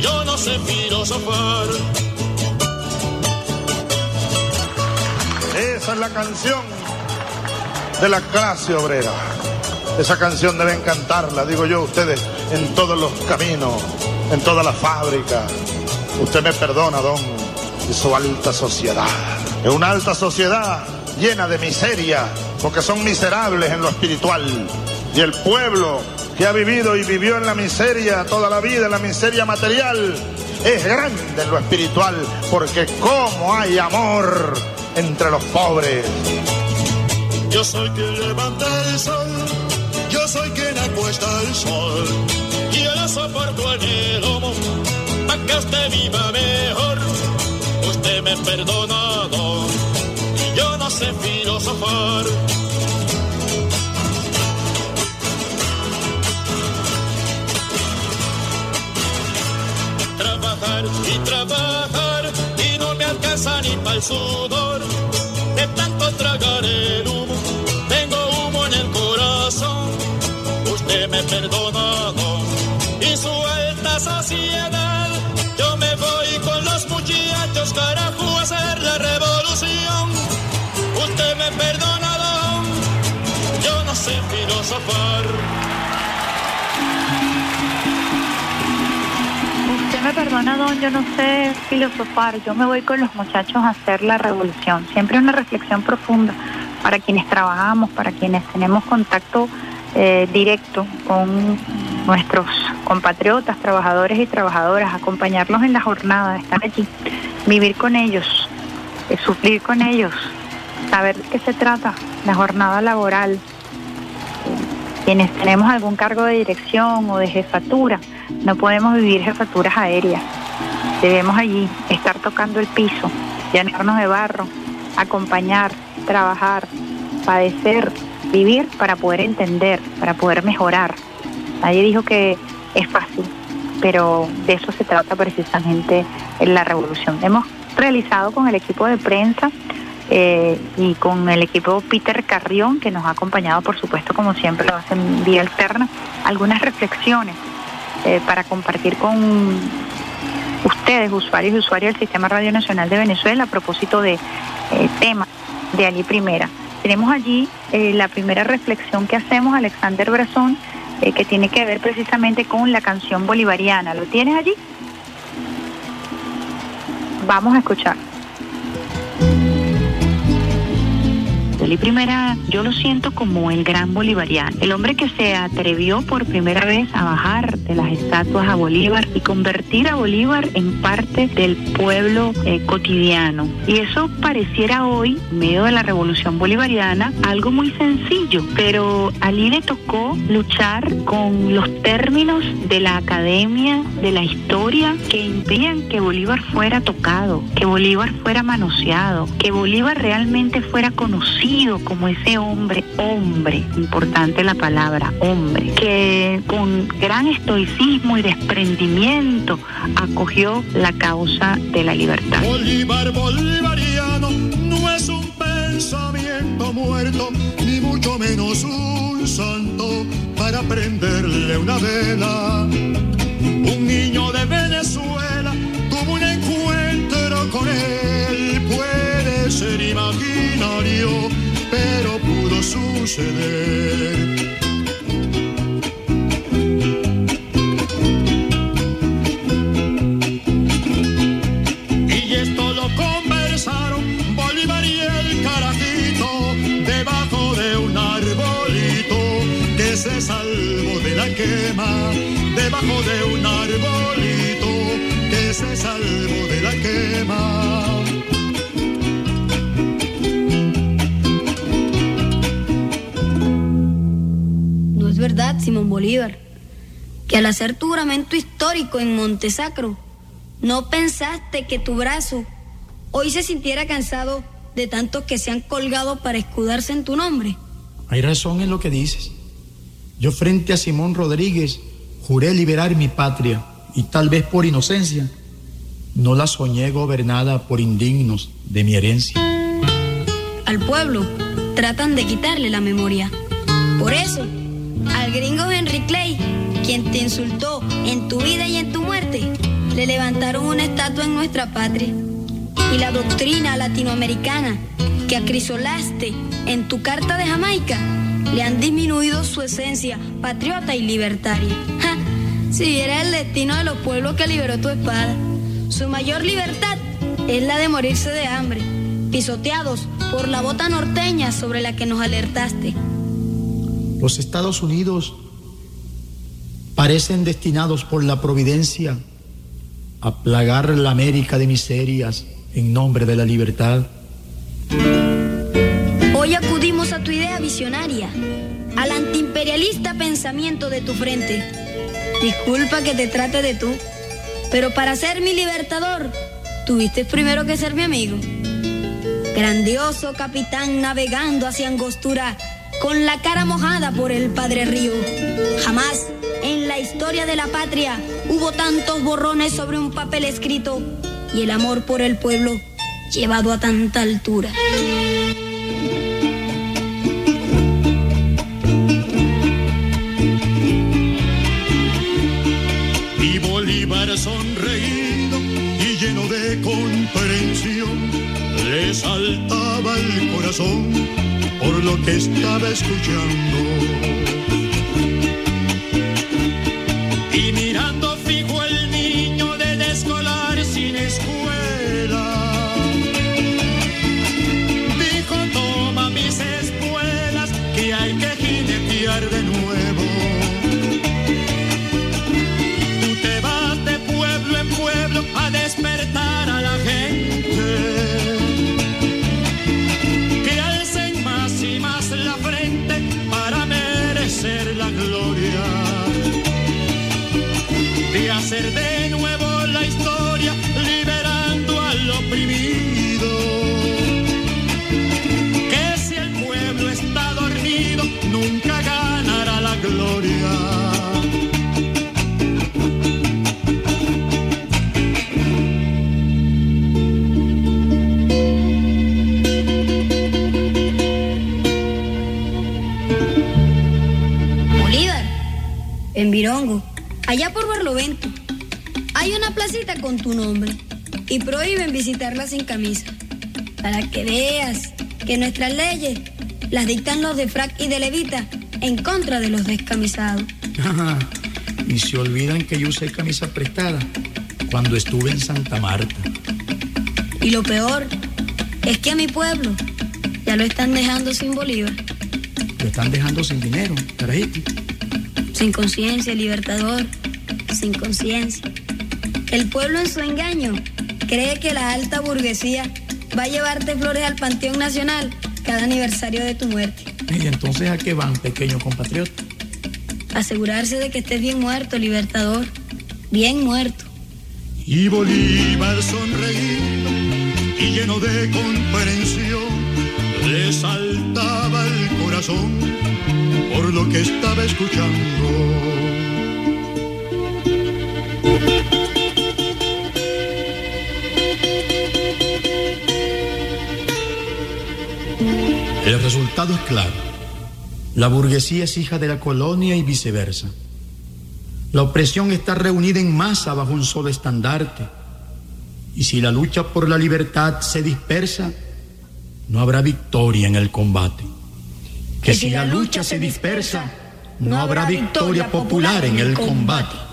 yo no sé filosofar. Esa es la canción de la clase obrera. Esa canción deben cantarla, digo yo, ustedes en todos los caminos, en todas las fábricas. Usted me perdona, don, su alta sociedad. Es una alta sociedad llena de miseria, porque son miserables en lo espiritual. Y el pueblo que ha vivido y vivió en la miseria toda la vida, en la miseria material, es grande en lo espiritual, porque como hay amor entre los pobres. Yo soy quien levanta el sol, yo soy quien acuesta el sol. Y yo lo soporto el lomo, para viva mejor. Me ha perdonado, y yo no sé filosofar. Trabajar y trabajar, y no me alcanza ni para el sudor. De tanto tragar el humo, tengo humo en el corazón. Usted me ha perdonado y su alta sociedad. Carajo, hacer la revolución. Usted me ha perdonado, yo no sé filosofar. Usted me perdona, don, yo no sé filosofar, yo me voy con los muchachos a hacer la revolución. Siempre una reflexión profunda para quienes trabajamos, para quienes tenemos contacto eh, directo con nuestros compatriotas, trabajadores y trabajadoras, acompañarlos en la jornada, estar allí, vivir con ellos, eh, sufrir con ellos, saber de qué se trata la jornada laboral. Quienes tenemos algún cargo de dirección o de jefatura, no podemos vivir jefaturas aéreas. Debemos allí estar tocando el piso, llenarnos de barro, acompañar, trabajar, padecer, vivir para poder entender, para poder mejorar. Nadie dijo que es fácil, pero de eso se trata precisamente en la revolución. Hemos realizado con el equipo de prensa eh, y con el equipo Peter Carrión, que nos ha acompañado, por supuesto, como siempre lo hacen vía alterna, algunas reflexiones eh, para compartir con ustedes, usuarios y usuarias del Sistema Radio Nacional de Venezuela, a propósito de eh, temas de allí primera. Tenemos allí la primera reflexión que hacemos, Alexander Brazón, eh, que tiene que ver precisamente con la canción bolivariana. ¿Lo tienes allí? Vamos a escuchar. Elí Primera, yo lo siento como el gran bolivariano, el hombre que se atrevió por primera vez a bajar de las estatuas a Bolívar y convertir a Bolívar en parte del pueblo eh, cotidiano. Y eso pareciera hoy, en medio de la revolución bolivariana, algo muy sencillo, pero a Alí le tocó luchar con los términos de la academia, de la historia, que impedían que Bolívar fuera tocado, que Bolívar fuera manoseado, que Bolívar realmente fuera conocido como ese hombre, hombre, importante la palabra, hombre, que con gran estoicismo y desprendimiento acogió la causa de la libertad. Bolívar bolivariano no es un pensamiento muerto, ni mucho menos un santo para prenderle una vela. Un niño de Venezuela tuvo un encuentro con él, puede ser imaginario, pero pudo suceder. Y esto lo conversaron Bolívar y el carajito debajo de un arbolito que se salvó de la quema. Debajo de un arbolito que se salvó de la quema. Verdad, Simón Bolívar, que al hacer tu juramento histórico en Montesacro, no pensaste que tu brazo hoy se sintiera cansado de tantos que se han colgado para escudarse en tu nombre. Hay razón en lo que dices. Yo frente a Simón Rodríguez juré liberar mi patria y tal vez por inocencia no la soñé gobernada por indignos de mi herencia. Al pueblo tratan de quitarle la memoria. Por eso, al gringo Henry Clay, quien te insultó en tu vida y en tu muerte, le levantaron una estatua en nuestra patria. Y la doctrina latinoamericana que acrisolaste en tu carta de Jamaica le han disminuido su esencia patriota y libertaria. Si viera el destino de los pueblos que liberó tu espada, su mayor libertad es la de morirse de hambre, pisoteados por la bota norteña sobre la que nos alertaste. Los Estados Unidos parecen destinados por la providencia a plagar la América de miserias en nombre de la libertad. Hoy acudimos a tu idea visionaria, al antiimperialista pensamiento de tu frente. Disculpa que te trate de tú, pero para ser mi libertador, tuviste primero que ser mi amigo. Grandioso capitán navegando hacia Angostura, con la cara mojada por el Padre Río. Jamás en la historia de la patria hubo tantos borrones sobre un papel escrito y el amor por el pueblo llevado a tanta altura. Y Bolívar sonreído y lleno de comprensión, le saltaba el corazón por lo que estaba escuchando. Allá por Barlovento, hay una placita con tu nombre y prohíben visitarla sin camisa. Para que veas que nuestras leyes las dictan los de frac y de levita en contra de los descamisados. y se olvidan que yo usé camisa prestada cuando estuve en Santa Marta. Y lo peor es que a mi pueblo Ya lo están dejando sin Bolívar, Lo están dejando sin dinero, carajito. Sin conciencia, libertador, sin conciencia. El pueblo en su engaño cree que la alta burguesía va a llevarte flores al Panteón Nacional cada aniversario de tu muerte. Y entonces, ¿a qué van, pequeño compatriota? Asegurarse de que estés bien muerto, libertador. Bien muerto. Y Bolívar sonreído y lleno de comprensión le saltaba el por lo que estaba escuchando. El resultado es claro. La burguesía es hija de la colonia y viceversa. La opresión está reunida en masa bajo un solo estandarte. Y si la lucha por la libertad se dispersa, no habrá victoria en el combate. Que si la lucha se dispersa, no habrá victoria popular en el combate.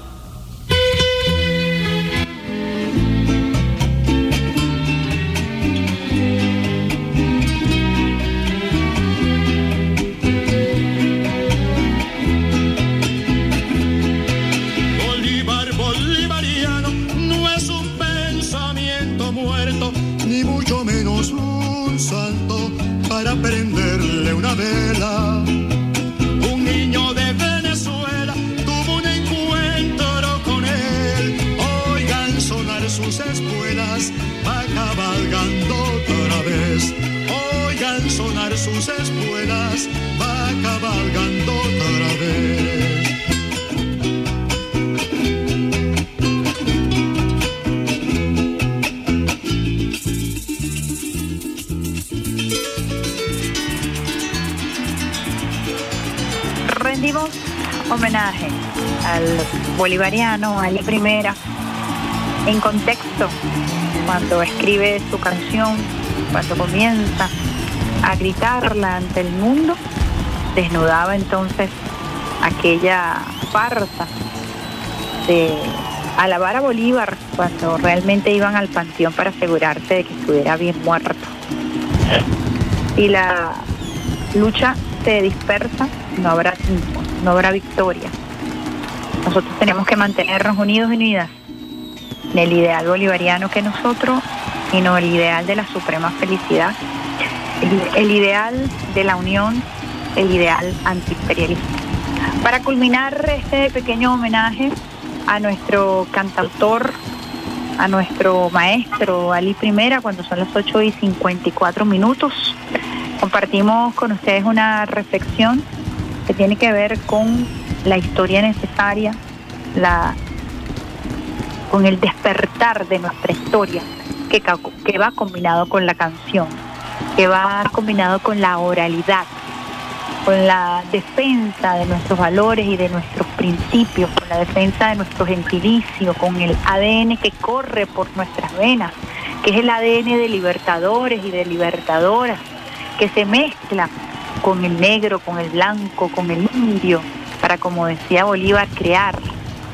Cabalgando rendimos homenaje al bolivariano Ali Primera en contexto cuando escribe su canción, cuando comienza a gritarla ante el mundo, desnudaba entonces aquella farsa de alabar a Bolívar cuando realmente iban al panteón para asegurarse de que estuviera bien muerto. Y la lucha se dispersa, no habrá triunfo, no habrá victoria. Nosotros tenemos que mantenernos unidos y unidas en el ideal bolivariano que nosotros, sino el ideal de la suprema felicidad, el, el ideal de la unión, el ideal antiimperialista. Para culminar este pequeño homenaje a nuestro cantautor, a nuestro maestro Ali Primera, cuando son las 8 y 54 minutos, compartimos con ustedes una reflexión que tiene que ver con la historia necesaria, la, con el despertar de nuestra historia, que, va combinado con la canción, que va combinado con la oralidad, con la defensa de nuestros valores y de nuestros principios, con la defensa de nuestro gentilicio, con el ADN que corre por nuestras venas, que es el ADN de libertadores y de libertadoras, que se mezcla con el negro, con el blanco, con el indio, para, como decía Bolívar, crear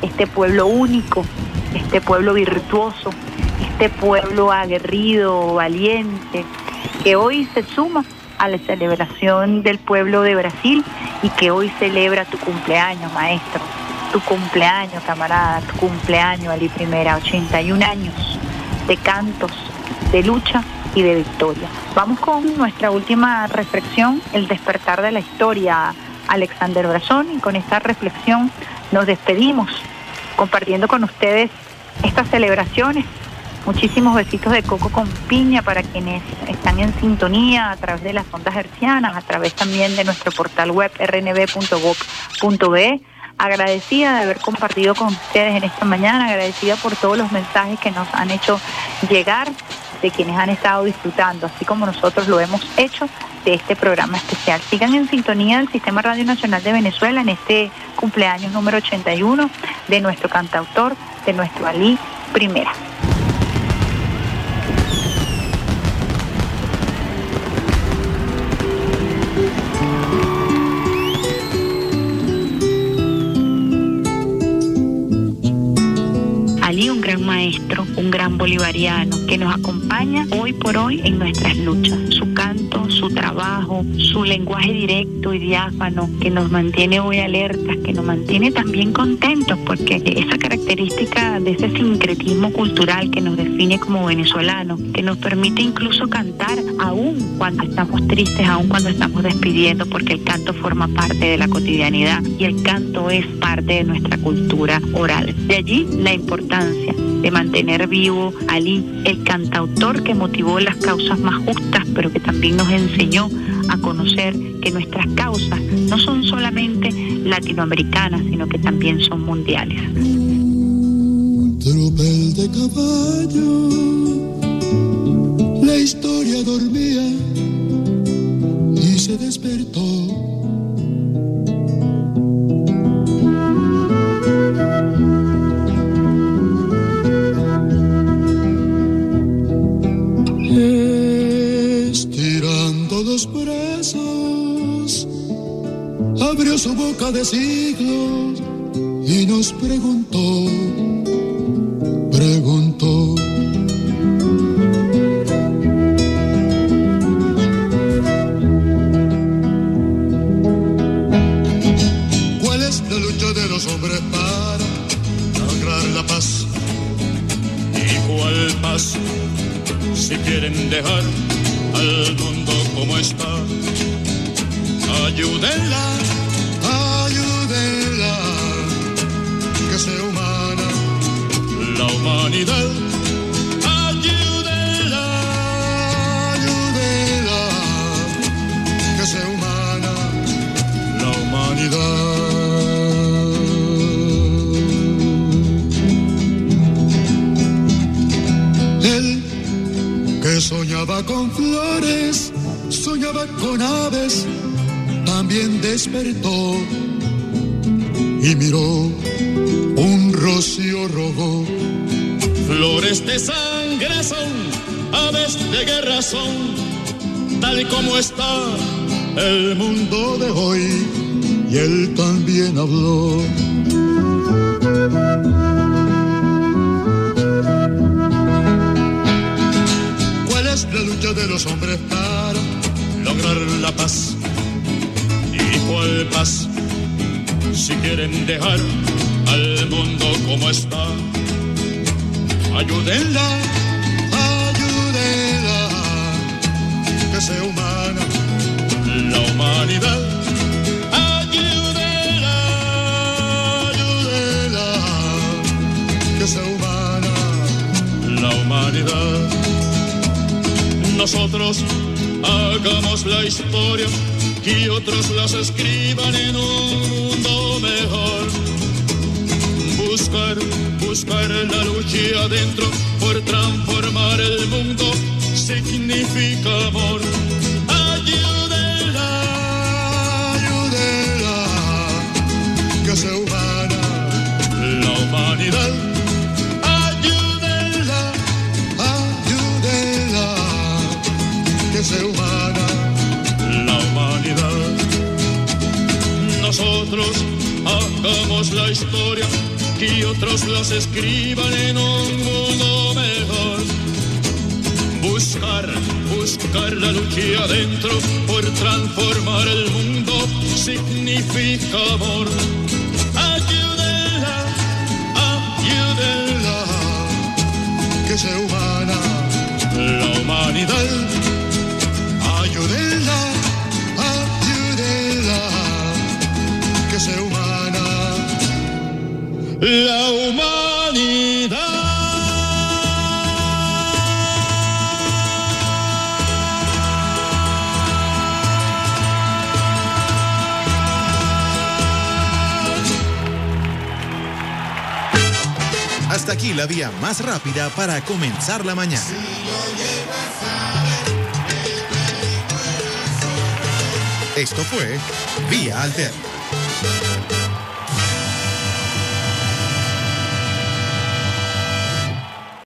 este pueblo único, este pueblo virtuoso, este pueblo aguerrido, valiente, que hoy se suma a la celebración del pueblo de Brasil y que hoy celebra tu cumpleaños, maestro, tu cumpleaños, camarada, tu cumpleaños, Ali Primera, 81 años de cantos, de lucha y de victoria. Vamos con nuestra última reflexión, el despertar de la historia, Alexander Brazón, y con esta reflexión nos despedimos, compartiendo con ustedes estas celebraciones. Muchísimos besitos de coco con piña para quienes están en sintonía a través de las ondas hercianas, a través también de nuestro portal web rnb.gov.be. Agradecida de haber compartido con ustedes en esta mañana, agradecida por todos los mensajes que nos han hecho llegar de quienes han estado disfrutando, así como nosotros lo hemos hecho de este programa especial. Sigan en sintonía del Sistema Radio Nacional de Venezuela en este cumpleaños número 81 de nuestro cantautor, de nuestro Ali Primera. Un gran maestro, un gran bolivariano que nos acompaña hoy por hoy en nuestras luchas. Su canto, su trabajo, su lenguaje directo y diáfano que nos mantiene hoy alertas, que nos mantiene también contentos porque esa característica de ese sincretismo cultural que nos define como venezolanos, que nos permite incluso cantar aún cuando estamos tristes, aún cuando estamos despidiendo, porque el canto forma parte de la cotidianidad y el canto es parte de nuestra cultura oral. De allí la importancia de mantener vivo Ali, el cantautor que motivó las causas más justas, pero que también nos enseñó a conocer que nuestras causas no son solamente latinoamericanas, sino que también son mundiales. Tropel de caballo, la historia dormía y se despertó. Su boca de siglos y nos preguntó, y miró un rocío rojo. Flores de sangre son, aves de guerra son, tal como está el mundo de hoy y él también habló. Escriban en un mundo mejor. Buscar, buscar la lucha adentro comenzar la mañana. Esto fue Vía Alterna.